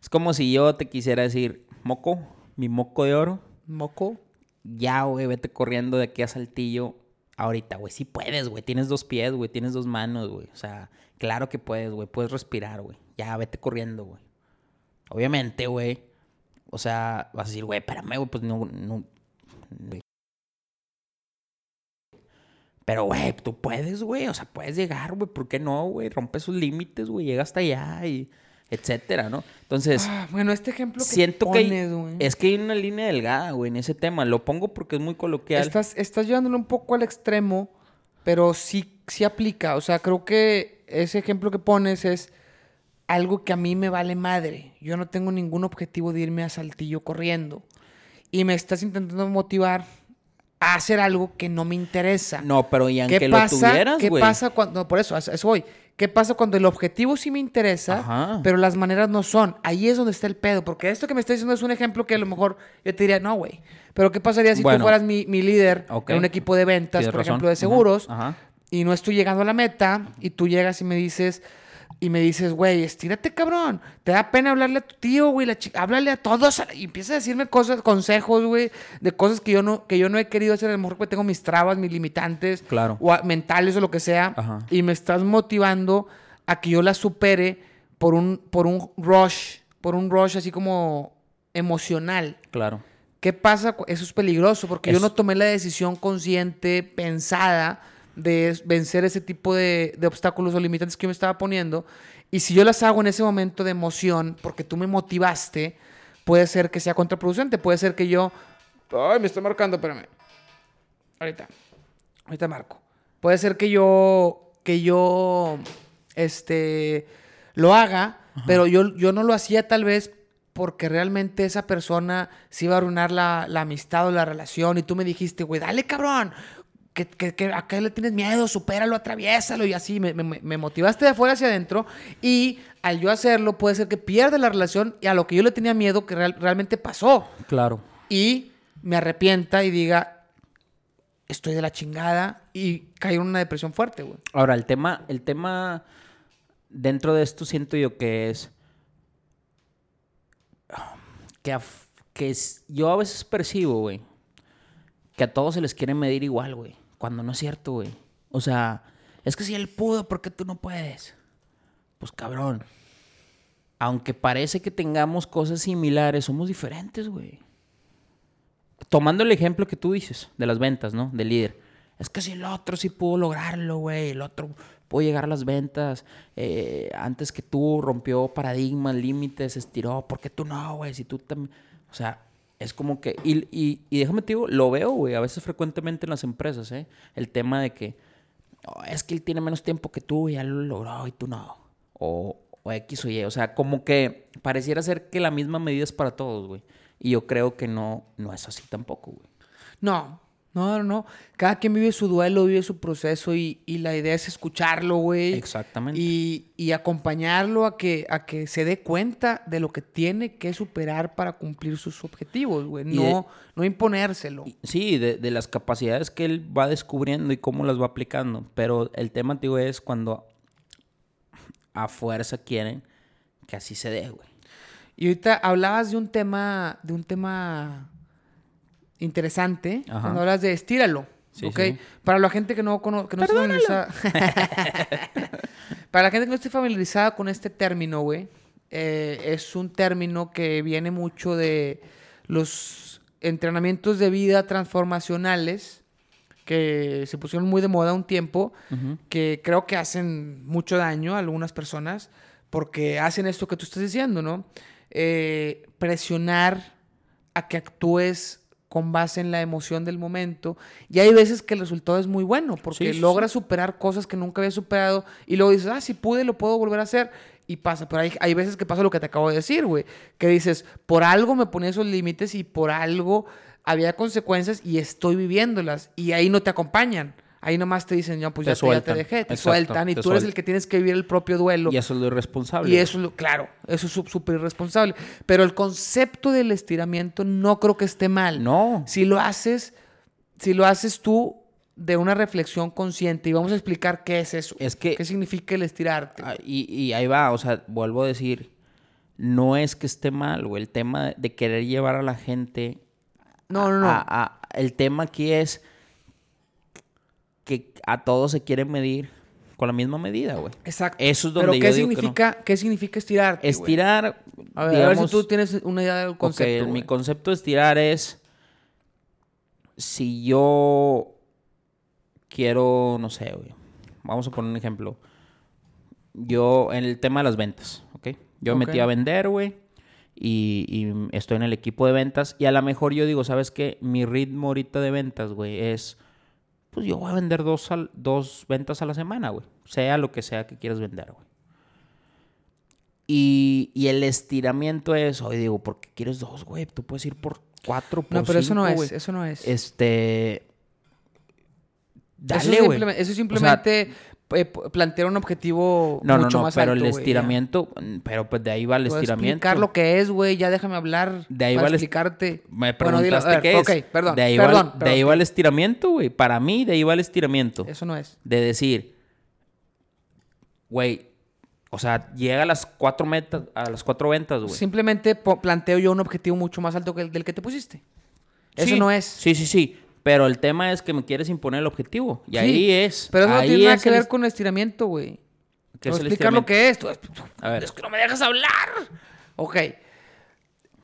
Es como si yo te quisiera decir, moco, mi moco de oro, Moco. ya, güey, vete corriendo de aquí a Saltillo. Ahorita, güey, sí puedes, güey. Tienes dos pies, güey. Tienes dos manos, güey. O sea, claro que puedes, güey. Puedes respirar, güey. Ya, vete corriendo, güey. Obviamente, güey. O sea, vas a decir, güey, espérame, güey, pues no, no. Pero, güey, tú puedes, güey. O sea, puedes llegar, güey. ¿Por qué no, güey? Rompe sus límites, güey. Llega hasta allá y etcétera, ¿no? Entonces, Ah, bueno, este ejemplo que siento pones, que hay- es que hay una línea delgada, güey, en ese tema. Lo pongo porque es muy coloquial. Estás, estás llevándolo un poco al extremo, pero sí, sí aplica. O sea, creo que ese ejemplo que pones es algo que a mí me vale madre. Yo no tengo ningún objetivo de irme a Saltillo corriendo. Y me estás intentando motivar a hacer algo que no me interesa. No, pero y ¿Qué aunque pasa, lo tuvieras, ¿Qué pasa cuando.? Por eso, eso voy. ¿Qué pasa cuando el objetivo sí me interesa, Ajá. pero las maneras no son? Ahí es donde está el pedo. Porque esto que me estás diciendo es un ejemplo que a lo mejor yo te diría, no, güey. Pero ¿qué pasaría si Bueno. tú fueras mi, mi líder en un equipo de ventas, por razón. ejemplo, de Ajá, seguros, Ajá. y no estoy llegando a la meta, y tú llegas y me dices. Y me dices, güey, estírate, cabrón. Te da pena hablarle a tu tío, güey. la chi- Háblale a todos. Y empieza a decirme cosas, consejos, güey, de cosas que yo no, que yo no he querido hacer. A lo mejor que tengo mis trabas, mis limitantes Claro. o a- mentales o lo que sea, Ajá. y me estás motivando a que yo la supere por un, por un rush, por un rush así como emocional. Claro. ¿Qué pasa? Eso es peligroso porque yo no tomé la decisión consciente, pensada, de vencer ese tipo de, de obstáculos o limitantes que yo me estaba poniendo. Y si yo las hago en ese momento de emoción, porque tú me motivaste, puede ser que sea contraproducente. Puede ser que yo... Ay, me estoy marcando, espérame. Ahorita. Ahorita marco. Puede ser que yo... Que yo... Este... Lo haga, pero yo, yo no lo hacía tal vez porque realmente esa persona se iba a arruinar la, la amistad o la relación y tú me dijiste, güey, dale cabrón, que, que, que a qué le tienes miedo, supéralo, atraviésalo y así. Me, me- me motivaste de afuera hacia adentro y al yo hacerlo puede ser que pierda la relación y a lo que yo le tenía miedo que real- realmente pasó. Claro. Y me arrepienta y diga, estoy de la chingada y caigo en una depresión fuerte, güey. Ahora, el tema, el tema dentro de esto siento yo que es que, a- que es- yo a veces percibo, güey, que a todos se les quiere medir igual, güey, cuando no es cierto, güey. O sea, es que si él pudo, ¿por qué tú no puedes? Pues cabrón. Aunque parece que tengamos cosas similares, somos diferentes, güey. Tomando el ejemplo que tú dices de las ventas, ¿no? Del líder. Es que si el otro sí pudo lograrlo, güey. El otro pudo llegar a las ventas. eh, antes que tú rompió paradigmas, límites, estiró. ¿Por qué tú no, güey? Si tú también... O sea, es como que... Y, y, y déjame te digo, lo veo, güey. A veces frecuentemente en las empresas, ¿eh? El tema de que... "Oh, es que él tiene menos tiempo que tú y ya lo logró y tú no. O, o X o Y. O sea, como que pareciera ser que la misma medida es para todos, güey. Y yo creo que no, no es así tampoco, güey. No, no, no, no. Cada quien vive su duelo, vive su proceso y, y la idea es escucharlo, güey. Exactamente. Y, y acompañarlo a que, a que se dé cuenta de lo que tiene que superar para cumplir sus objetivos, güey. De- No, no imponérselo. Y- Sí, de, de las capacidades que él va descubriendo y cómo las va aplicando. Pero el tema, tío, es cuando a fuerza quieren que así se dé, güey. Y ahorita hablabas de un tema, de un tema interesante. Ajá. Cuando hablas de estíralo. Sí, ¿ok? sí. Para la gente que no, cono- que no esté familiarizada. *laughs* Para la gente que no esté familiarizada con este término, güey. eh, es un término que viene mucho de los entrenamientos de vida transformacionales que se pusieron muy de moda un tiempo que creo que hacen mucho daño a algunas personas porque hacen esto que tú estás diciendo, ¿no? Eh, presionar a que actúes con base en la emoción del momento. Y hay veces que el resultado es muy bueno porque Sí, sí, logras superar cosas que nunca habías superado y luego dices, ah, si pude, lo puedo volver a hacer. Y pasa, pero hay, hay veces que pasa lo que te acabo de decir, güey. Que dices, por algo me ponía esos límites y por algo había consecuencias y estoy viviéndolas. Y ahí no te acompañan. Ahí nomás te dicen, no, pues Te ya, te, ya te sueltan. dejé, te Exacto, sueltan. Y te tú eres el que tienes que vivir el propio duelo. Y eso es lo irresponsable. Y eso, es lo- claro, eso es sú- súper irresponsable. Pero el concepto del estiramiento no creo que esté mal. No. Si lo haces, si lo haces tú de una reflexión consciente y vamos a explicar qué es eso. Es que- ¿Qué significa el estirarte? Ah, Y, y ahí va, o sea, vuelvo a decir, no es que esté mal, güey. El tema de- de querer llevar a la gente No, no, no. a- a- el tema aquí es que a todos se quiere medir con la misma medida, güey. Exacto. Eso es donde Pero yo ¿qué digo que no. significa, ¿qué significa estirarte? güey? Estirar, A ver, a ver si tú tienes una idea del concepto. mi güey. concepto de estirar es si yo quiero, no sé, güey. Vamos a poner un ejemplo. Yo, en el tema de las ventas, ¿ok? Yo me metí a vender, güey. Y, y estoy en el equipo de ventas. Y a lo mejor yo digo, ¿sabes qué? Mi ritmo ahorita de ventas, güey, es... Pues yo voy a vender dos, al- dos ventas a la semana, güey. Sea lo que sea que quieras vender, güey. Y, y el estiramiento es, oye, digo, ¿por qué quieres dos, güey? Tú puedes ir por cuatro, por No, pero eso no cinco, es, güey. eso no es. Este... eso, Dale, es güey. simplemente, eso es O sea, simplemente eh, plantear un objetivo no, no, mucho no, más pero alto, el ya. estiramiento, pero pues de ahí va el Puedo estiramiento. explicar lo que es, güey. Ya déjame hablar De ahí para va explicarte. Me Bueno, dilo, preguntaste ver, qué es. Ok, perdón, de ahí va el- perdón. de perdón. ahí va el estiramiento, güey. Para mí, de ahí va el estiramiento. Eso no es. De decir, güey, o sea, llega a las cuatro metas, a las cuatro ventas, güey. Simplemente planteo yo un objetivo mucho más alto que el del que te pusiste. Eso Sí, no es. Sí, sí, sí. Pero el tema es que me quieres imponer el objetivo. Y Sí, ahí es. Pero eso no tiene nada que el ver con estiramiento, güey. ¿Qué es el explicar lo que es. Tú- A ver. Es que no me dejas hablar. Ok.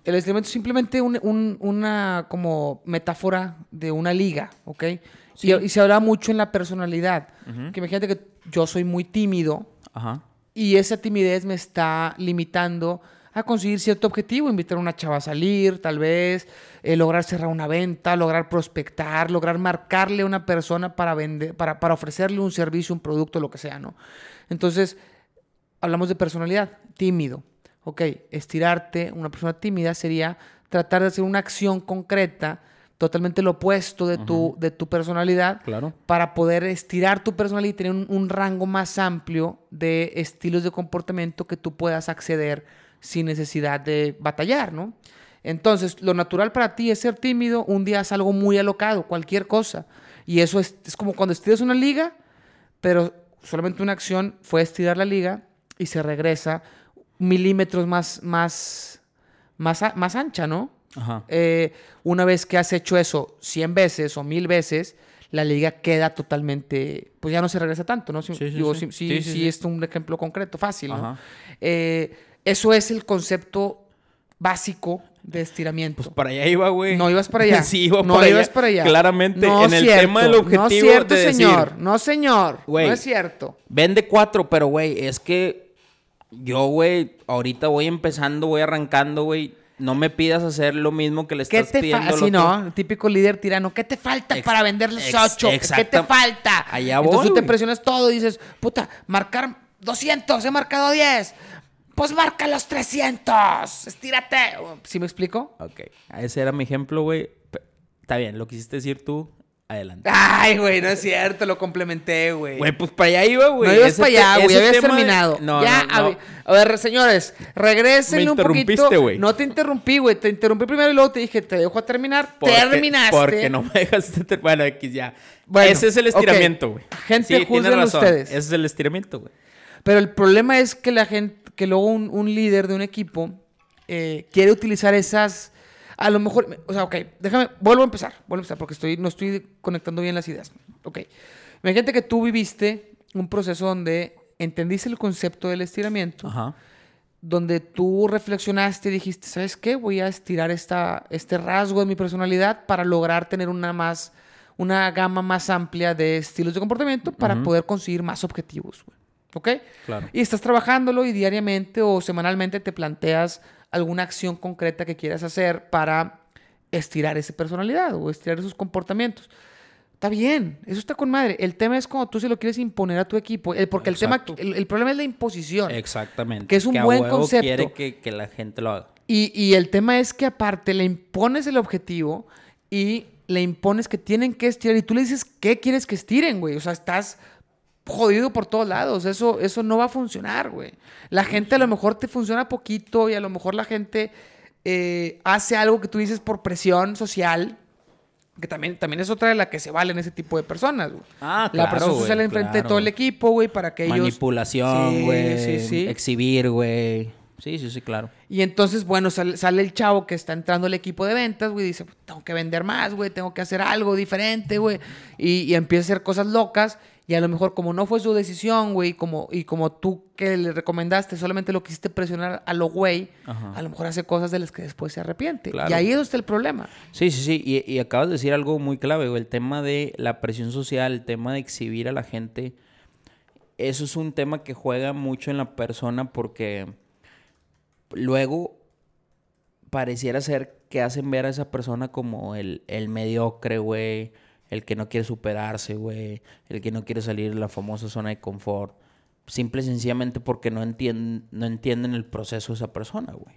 El estiramiento es simplemente un- un- una como metáfora de una liga, ¿ok? Sí. Y, y se habla mucho en la personalidad. Que imagínate que yo soy muy tímido Ajá. y esa timidez me está limitando a conseguir cierto objetivo, invitar a una chava a salir, tal vez, eh, lograr cerrar una venta, lograr prospectar, lograr marcarle a una persona para vender, para, para ofrecerle un servicio, un producto, lo que sea, ¿no? Entonces, hablamos de personalidad, tímido. Ok, estirarte, una persona tímida sería tratar de hacer una acción concreta totalmente lo opuesto de, tu, de tu personalidad Claro. para poder estirar tu personalidad y tener un, un rango más amplio de estilos de comportamiento que tú puedas acceder sin necesidad de batallar, ¿no? Entonces, lo natural para ti es ser tímido, un día es algo muy alocado, cualquier cosa. Y eso es, es como cuando estiras una liga, pero solamente una acción fue estirar la liga y se regresa milímetros más, más, más, más ancha, ¿no? Ajá. Eh, una vez que has hecho eso 100 veces o 1000 veces, la liga queda totalmente, pues ya no se regresa tanto, ¿no? Si- Sí, sí, digo, sí. sí, sí, es un ejemplo concreto, fácil, ¿no? Ajá. Eh, eso es el concepto básico de estiramiento. Pues para allá iba, güey. no ibas para allá. *laughs* sí, iba no para ibas allá. para allá. Claramente, No en el cierto, tema del objetivo No es cierto, de decir, señor. No, señor. No es cierto. Vende cuatro, pero, güey, es que yo, güey, ahorita voy empezando, voy arrancando, güey. No me pidas hacer lo mismo que le ¿Qué estás te pidiendo Así no, típico líder tirano. ¿Qué te falta Ex- para venderles ex- 8? ¿Qué te falta? Allá Entonces voy, tú te presionas todo y dices, puta, marcar 200, he marcado 10. Pues marca los 300. Estírate. ¿Sí me explico? Ok, ese era mi ejemplo, güey. Está bien, lo quisiste decir tú, adelante. Ay, güey, no es cierto, lo complementé, güey. Güey, pues para allá iba, güey. no ibas para allá, güey, habías de- terminado. No, ya, no, no. A ver, señores, regrésenle Me un poquito. interrumpiste, güey. No te interrumpí, güey. Te interrumpí primero y luego te dije, te dejo a terminar. Porque- Terminaste. Porque no me *laughs* dejaste Bueno, X ya. Bueno, Ese es el estiramiento, güey. Gente, sí, juzguen ustedes. Ese es el estiramiento, güey. Pero el problema es que la gente, que luego un, un líder de un equipo eh, quiere utilizar esas. A lo mejor, o sea, ok, déjame, vuelvo a empezar, vuelvo a empezar porque estoy, no estoy conectando bien las ideas. Ok, imagínate que tú viviste un proceso donde entendiste el concepto del estiramiento, Ajá. donde tú reflexionaste y dijiste, ¿sabes qué? Voy a estirar esta, este rasgo de mi personalidad para lograr tener una más, una gama más amplia de estilos de comportamiento para poder conseguir más objetivos, güey. ¿Ok? Claro. Y estás trabajándolo y diariamente o semanalmente te planteas alguna acción concreta que quieras hacer para estirar esa personalidad o estirar esos comportamientos. Está bien, eso está con madre. El tema es cuando tú se lo quieres imponer a tu equipo, porque el tema, el, el problema es la imposición. Exactamente. Que es un a buen concepto. quiere que, que la gente lo haga. Y, y el tema es que aparte le impones el objetivo y le impones que tienen que estirar y tú le dices qué quieres que estiren, güey. O sea, estás jodido por todos lados. Eso, eso no va a funcionar, güey. La gente a lo mejor te funciona poquito y a lo mejor la gente eh, hace algo que tú dices por presión social. Que también, también es otra de la que se valen ese tipo de personas, güey. Ah, la claro, presión güey, social enfrente de todo el equipo, güey, para que ellos... Manipulación, Sí, güey. sí, sí. Exhibir, güey. Sí, sí, sí, claro. Y entonces, bueno, sale, sale el chavo que está entrando al equipo de ventas, güey, dice, tengo que vender más, güey, tengo que hacer algo diferente, güey. Y, y empieza a hacer cosas locas. Y a lo mejor, como no fue su decisión, güey, como, y como tú que le recomendaste, solamente lo quisiste presionar a lo güey, Ajá. a lo mejor hace cosas de las que después se arrepiente. Claro. Y ahí es donde está el problema. Sí, sí, sí. Y, y acabas de decir algo muy clave, güey. El tema de la presión social, el tema de exhibir a la gente. Eso es un tema que juega mucho en la persona porque luego pareciera ser que hacen ver a esa persona como el, el mediocre, güey. El que no quiere superarse, güey. El que no quiere salir de la famosa zona de confort. Simple y sencillamente porque no, entien- no entienden el proceso de esa persona, güey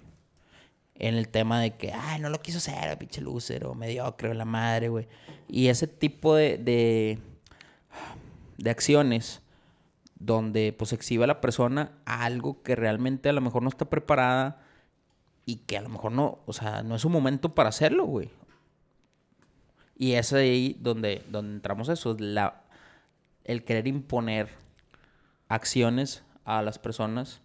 en el tema de que, ay, no lo quiso hacer, pinche loser o mediocre la madre, güey. Y ese tipo de, de, de acciones donde pues exhibe a la persona algo que realmente a lo mejor no está preparada y que a lo mejor no, o sea, no es un momento para hacerlo, güey. Y es ahí donde, donde entramos eso, la, el querer imponer acciones a las personas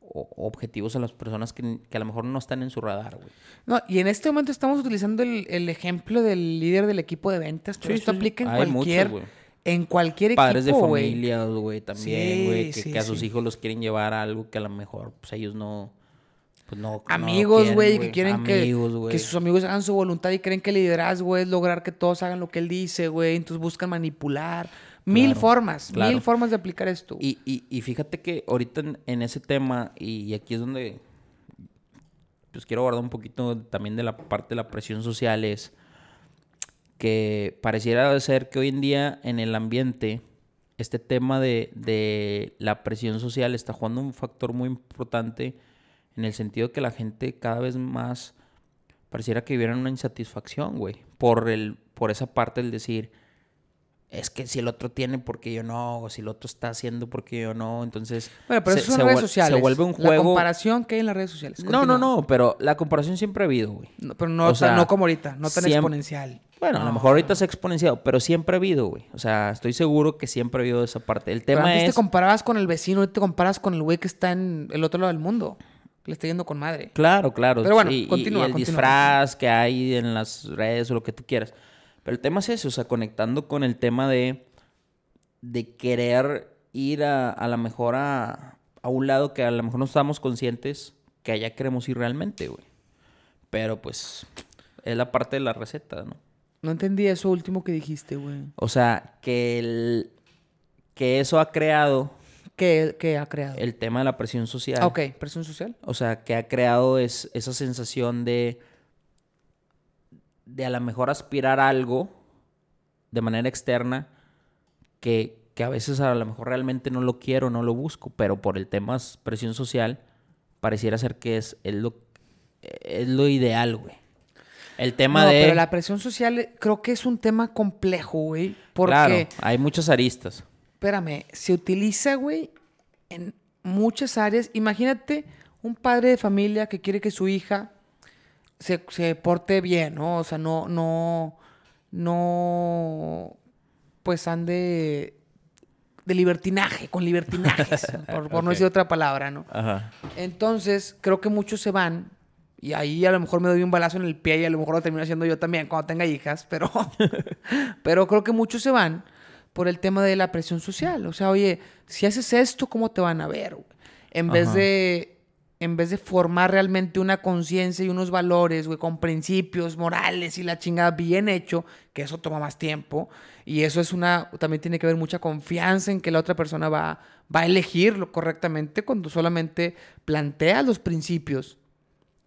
o objetivos a las personas que, que a lo mejor no están en su radar, güey. No, y en este momento estamos utilizando el, el ejemplo del líder del equipo de ventas, pero Sí, esto sí, sí. aplica en Hay muchos, cualquier, güey. en cualquier Padres de equipo, familia, güey, también, güey, que, a sus hijos los quieren llevar a algo que a lo mejor, pues ellos no, pues no. Amigos, güey, que quieren Amigos, que, que sus amigos hagan su voluntad y creen que el liderazgo es lograr que todos hagan lo que él dice, güey. Entonces buscan manipular. Mil Claro, formas, claro. mil formas de aplicar esto. Y, y, y fíjate que ahorita en, en ese tema, y, y aquí es donde pues quiero abordar un poquito también de la parte de la presión social, es que pareciera ser que hoy en día en el ambiente este tema de, de la presión social está jugando un factor muy importante en el sentido que la gente cada vez más pareciera que vivieran una insatisfacción, güey. por, el, por esa parte del decir, es que si el otro tiene, porque yo no? O si el otro está haciendo, porque yo no? Entonces. Bueno, pero se- eso son se redes sociales. Se vuelve un La juego. comparación que hay en las redes sociales. No, no, no, pero la comparación siempre ha habido, güey. No, pero no, O sea, no como ahorita, no tan siempre- exponencial. Bueno, a lo mejor ahorita se ha exponenciado, pero siempre ha habido, güey. O sea, estoy seguro que siempre ha habido esa parte. El Pero tema antes es. te comparabas con el vecino, te comparas con el güey que está en el otro lado del mundo. Le está yendo con madre. Claro, claro. Pero bueno, sí, y- continúa, Y, el continúa, disfraz que hay en las redes o lo que tú quieras. Pero el tema es eso, o sea, conectando con el tema de, de querer ir a, a lo mejor a, a un lado que a lo mejor no estamos conscientes que allá queremos ir realmente, güey. Pero pues es la parte de la receta, ¿no? No entendí eso último que dijiste, güey. O sea, que, el, que eso ha creado ¿Qué, qué ha creado? el tema de la presión social. Ok, presión social. O sea, que ha creado es, esa sensación de, de a lo mejor aspirar a algo de manera externa que, que a veces a lo mejor realmente no lo quiero, no lo busco, pero por el tema presión social pareciera ser que es, es, lo, es lo ideal, güey. El tema no, de... pero la presión social eh, creo que es un tema complejo, güey. Porque, Claro, hay muchas aristas. Espérame, se utiliza, güey, en muchas áreas. Imagínate un padre de familia que quiere que su hija se, se porte bien, ¿no? O sea, no, no, no, pues ande de libertinaje, con libertinajes, *laughs* por, por no decir otra palabra, ¿no? Ajá. Entonces, creo que muchos se van. Y ahí a lo mejor me doy un balazo en el pie y a lo mejor lo termino haciendo yo también cuando tenga hijas. Pero, *laughs* pero creo que muchos se van por el tema de la presión social. O sea, oye, si haces esto, ¿cómo te van a ver? güey? En vez de en vez de formar realmente una conciencia y unos valores, güey, con principios morales y la chingada bien hecho, que eso toma más tiempo. Y eso es una, también tiene que haber mucha confianza en que la otra persona va, va a elegirlo correctamente cuando solamente plantea los principios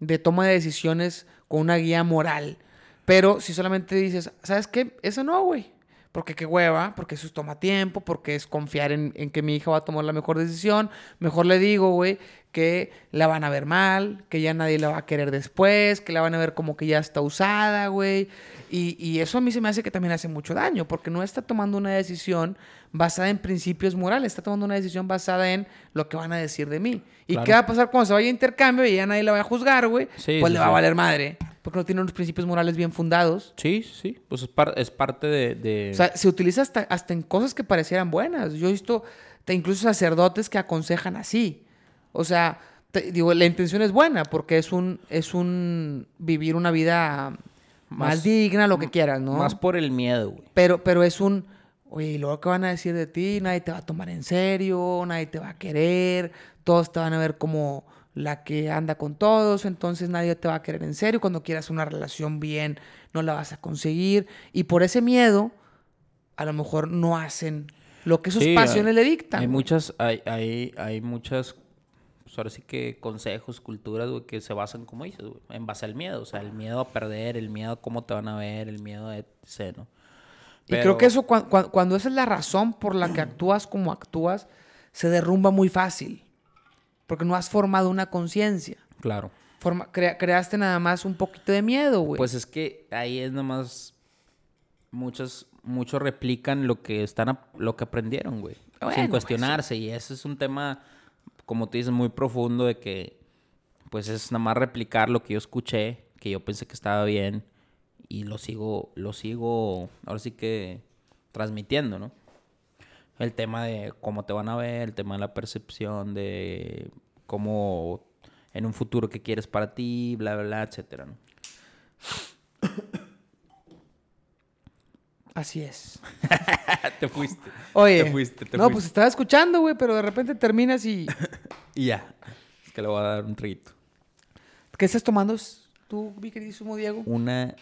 de toma de decisiones con una guía moral. Pero si solamente dices, ¿sabes qué? Eso no, güey. Porque qué hueva, porque eso toma tiempo, porque es confiar en, en que mi hija va a tomar la mejor decisión. Mejor le digo, güey, que la van a ver mal, que ya nadie la va a querer después, que la van a ver como que ya está usada, güey. Y, y eso a mí se me hace que también hace mucho daño, porque no está tomando una decisión basada en principios morales, está tomando una decisión basada en lo que van a decir de mí. ¿Y Claro. qué va a pasar cuando se vaya a intercambio y ya nadie la va a juzgar, güey? Sí, pues sí, le va a valer madre, porque no tiene unos principios morales bien fundados. Sí, sí. Pues es, par- es parte de... de- O sea, se utiliza hasta, hasta en cosas que parecieran buenas. Yo he visto incluso sacerdotes que aconsejan así. O sea, te- digo, la intención es buena porque es un, es un vivir una vida más, Más- digna, lo que quieras, ¿no? Más por el miedo, güey. Pero, pero es un, oye, ¿y luego qué van a decir de ti? Nadie te va a tomar en serio, nadie te va a querer, todos te van a ver como la que anda con todos, entonces nadie te va a querer en serio. Cuando quieras una relación bien, no la vas a conseguir. Y por ese miedo, a lo mejor no hacen lo que sus Sí, pasiones hay- le dictan. Hay muchas, hay, hay, hay muchas, pues ahora sí que consejos, culturas, güey, que se basan, como dices, güey, en base al miedo. O sea, el miedo a perder, el miedo a cómo te van a ver, el miedo a etc, ¿no? Y creo que eso, cuan- cuando esa es la razón por la que actúas como actúas, se derrumba muy fácil. Porque no has formado una conciencia. Claro. Forma- crea- creaste nada más un poquito de miedo, güey. Pues es que ahí es nada más muchos muchos replican lo que están lo que aprendieron, güey, Bueno, sin pues, cuestionarse y ese es un tema como tú dices muy profundo de que pues es nada más replicar lo que yo escuché, que yo pensé que estaba bien y lo sigo lo sigo ahora sí que transmitiendo, ¿no? El tema de cómo te van a ver, el tema de la percepción de cómo en un futuro que quieres para ti, bla bla, bla etcétera, ¿no? Así es. te fuiste. Oye, Te fuiste, te no, fuiste. pues estaba escuchando, güey, pero de repente terminas y... *laughs* Y ya. Es que le voy a dar un triguito. ¿Qué estás tomando tú, mi queridísimo Diego? Una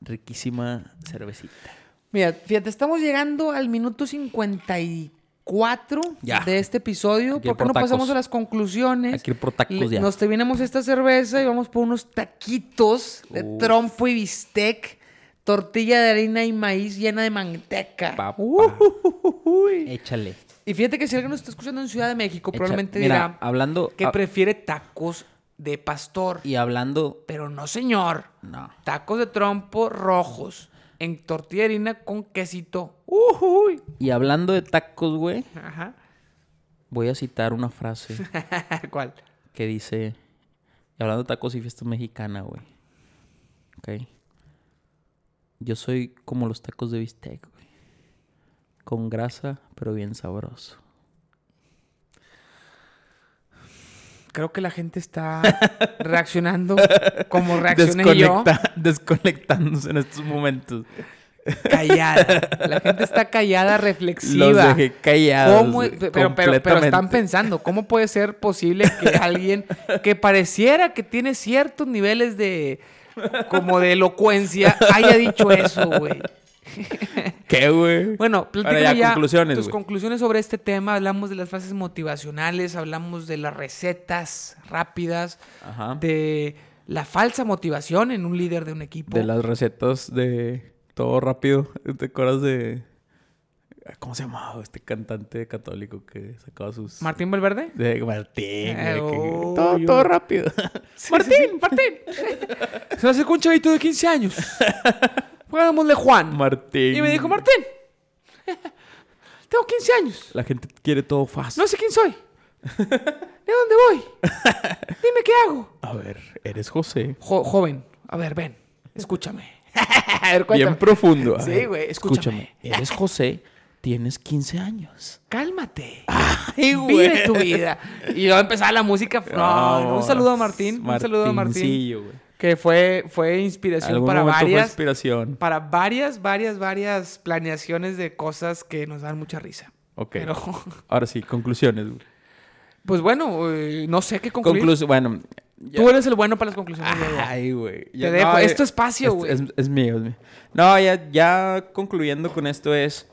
riquísima cervecita. Mira, fíjate, estamos llegando al minuto 54 Ya. de este episodio. Hay que ir ¿Por qué por no pasamos a las conclusiones? Que ir por tacos ya. Nos terminamos esta cerveza y vamos por unos taquitos de Uf. trompo y bistec, tortilla de harina y maíz llena de manteca. Papá. Uy. Échale. Y fíjate que si alguien nos está escuchando en Ciudad de México, Echa- probablemente Mira, dirá hablando... que prefiere tacos de pastor. Y hablando... Pero no, señor. No. Tacos de trompo rojos en tortilla de harina con quesito. Ujuy. Y hablando de tacos, güey, Ajá. voy a citar una frase *laughs* ¿Cuál? que dice... Y hablando de tacos y fiesta mexicana, güey. Ok. Yo soy como los tacos de bistec, güey. Con grasa, pero bien sabroso. Creo que la gente está *laughs* reaccionando como reaccioné yo. *laughs* Desconectándose en estos momentos. Callada. La gente está callada, *laughs* reflexiva. Los dejé callados. ¿Cómo- güey, pero, pero, pero están pensando, ¿cómo puede ser posible que alguien que pareciera que tiene ciertos niveles de como de elocuencia haya dicho eso, güey? ¿Qué, güey? Bueno, platícame ya, conclusiones, tus conclusiones sobre este tema. Hablamos de las frases motivacionales, hablamos de las recetas rápidas, Ajá. de la falsa motivación en un líder de un equipo. De las recetas de todo rápido. ¿Te acuerdas de. ¿Cómo se llamaba este cantante católico que sacaba sus. Martín Valverde. De Martín. Eh, que- todo, yo- todo rápido. *laughs* Martín, Martín. *laughs* Se me acercó un chavito de 15 años. *laughs* Pongámosle Juan. Martín. Y me dijo, Martín, tengo 15 años. La gente quiere todo fácil. No sé quién soy. ¿De dónde voy? Dime qué hago. A ver, eres José. Jo- joven, a ver, ven, escúchame. a ver, Bien profundo. A Sí, güey, escúchame. Eres José, tienes 15 años. Cálmate. Ay, Vive tu vida. Y luego empezaba la música. No, un saludo a Martín. Un saludo a Martín. Güey. Que fue, fue inspiración para fue varias. inspiración. Para varias, varias, varias planeaciones de cosas que nos dan mucha risa. Ok. Pero, *laughs* Ahora sí, conclusiones. güey. pues bueno, eh, no sé qué concluir. Conclusión, bueno. ya- Tú eres el bueno para las conclusiones. Ay, güey. Te dejo. Es tu espacio, es- güey. Es, es mío, es mío. No, ya, ya concluyendo con esto es...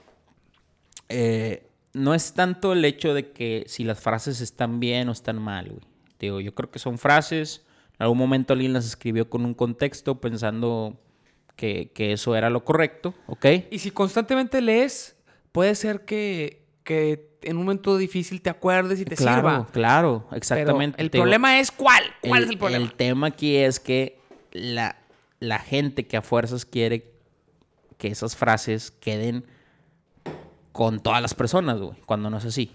eh, no es tanto el hecho de que si las frases están bien o están mal, güey. Digo, yo creo que son frases. En algún momento alguien las escribió con un contexto pensando que, que eso era lo correcto, ¿ok? Y si constantemente lees, puede ser que, que en un momento difícil te acuerdes y te claro, sirva. claro, Pero exactamente. el digo, problema es cuál. ¿Cuál es el problema? El tema aquí es que la, la gente que a fuerzas quiere que esas frases queden con todas las personas, güey, cuando no es así.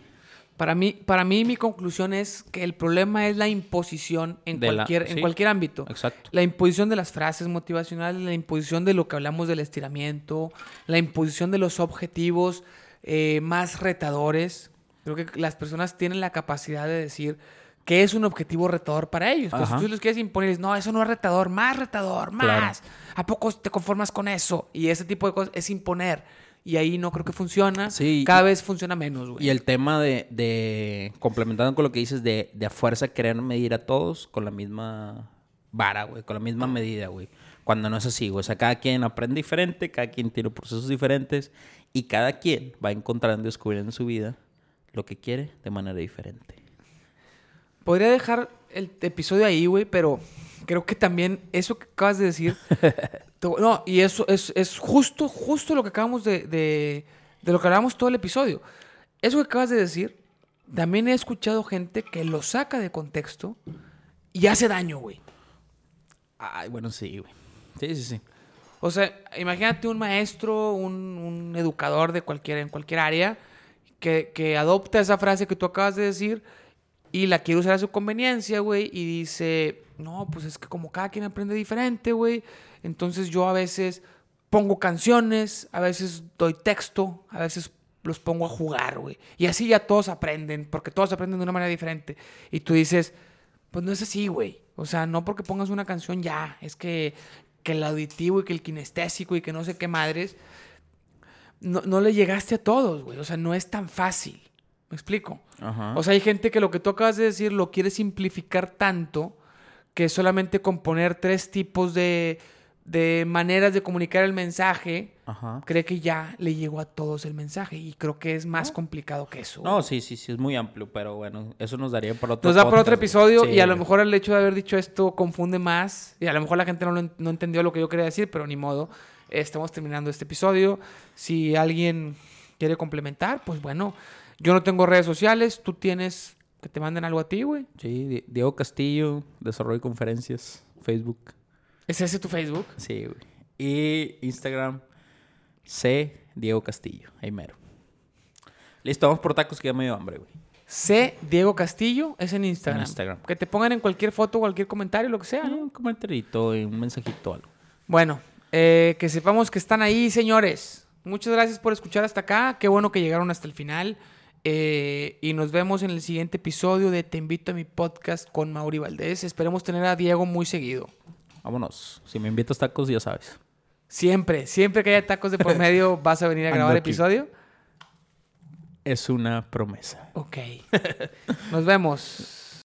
Para mí, para mí, mi conclusión es que el problema es la imposición en, De la- cualquier, en cualquier ámbito. Exacto. La imposición de las frases motivacionales, la imposición de lo que hablamos del estiramiento, la imposición de los objetivos eh, más retadores. Creo que las personas tienen la capacidad de decir que es un objetivo retador para ellos. Pues si tú les quieres imponer, no, eso no es retador, más retador, más. ¿A poco te conformas con eso? Y ese tipo de cosas es imponer. Y ahí no creo que funciona. Sí, Cada vez funciona menos, güey. Y el tema de, de complementando con lo que dices, de, de a fuerza querer medir a todos con la misma vara, güey, con la misma medida, güey. Cuando no es así, güey. O sea, cada quien aprende diferente, cada quien tiene procesos diferentes y cada quien va encontrando y descubriendo en su vida lo que quiere de manera diferente. Podría dejar el episodio ahí, güey, pero creo que también eso que acabas de decir. *laughs* no, y eso es, es justo, justo lo que acabamos de, de, de lo que hablamos todo el episodio. Eso que acabas de decir, también he escuchado gente que lo saca de contexto y hace daño, güey. Ay, bueno, sí, güey. Sí, sí, sí. O sea, imagínate un maestro, un, un educador de cualquier, en cualquier área, que, que adopta esa frase que tú acabas de decir y la quiere usar a su conveniencia, güey, y dice, no, pues es que como cada quien aprende diferente, güey, entonces yo a veces pongo canciones, a veces doy texto, a veces los pongo a jugar, güey. Y así ya todos aprenden, porque todos aprenden de una manera diferente. Y tú dices, pues no es así, güey. O sea, no porque pongas una canción ya, es que, que el auditivo y que el kinestésico y que no sé qué madres, no, no le llegaste a todos, güey. O sea, no es tan fácil. ¿Me explico? Ajá. O sea, hay gente que lo que tú acabas de decir lo quiere simplificar tanto que solamente componer tres tipos de, de maneras de comunicar el mensaje, Ajá. cree que ya le llegó a todos el mensaje. Y creo que es más complicado que eso. No, sí, sí, sí, es muy amplio, pero bueno, eso nos daría para otro Nos da para otro podcast, episodio Sí, y a lo mejor el hecho de haber dicho esto confunde más y a lo mejor la gente no, lo no entendió lo que yo quería decir, pero ni modo. Estamos terminando este episodio. Si alguien quiere complementar, pues bueno, yo no tengo redes sociales, tú tienes Que te manden algo a ti, güey. Sí, Di- Diego Castillo, Desarrollo y Conferencias, Facebook. ¿Es ese tu Facebook? Sí, güey. Y Instagram, C. Diego Castillo, ahí mero. Listo, vamos por tacos que ya me dio hambre, güey. C. Diego Castillo es en Instagram. En Instagram. Que te pongan en cualquier foto, cualquier comentario, lo que sea, ¿no? Un comentarito y un mensajito o algo. Bueno, eh, que sepamos que están ahí, señores. Muchas gracias por escuchar hasta acá. Qué bueno que llegaron hasta el final. Eh, y nos vemos en el siguiente episodio de Te invito a mi podcast con Mauri Valdés. Esperemos tener a Diego muy seguido. Vámonos. Si me invitas tacos, ya sabes. Siempre, siempre que haya tacos de por medio, *laughs* vas a venir a grabar aquí. episodio. Es una promesa. Ok. Nos vemos.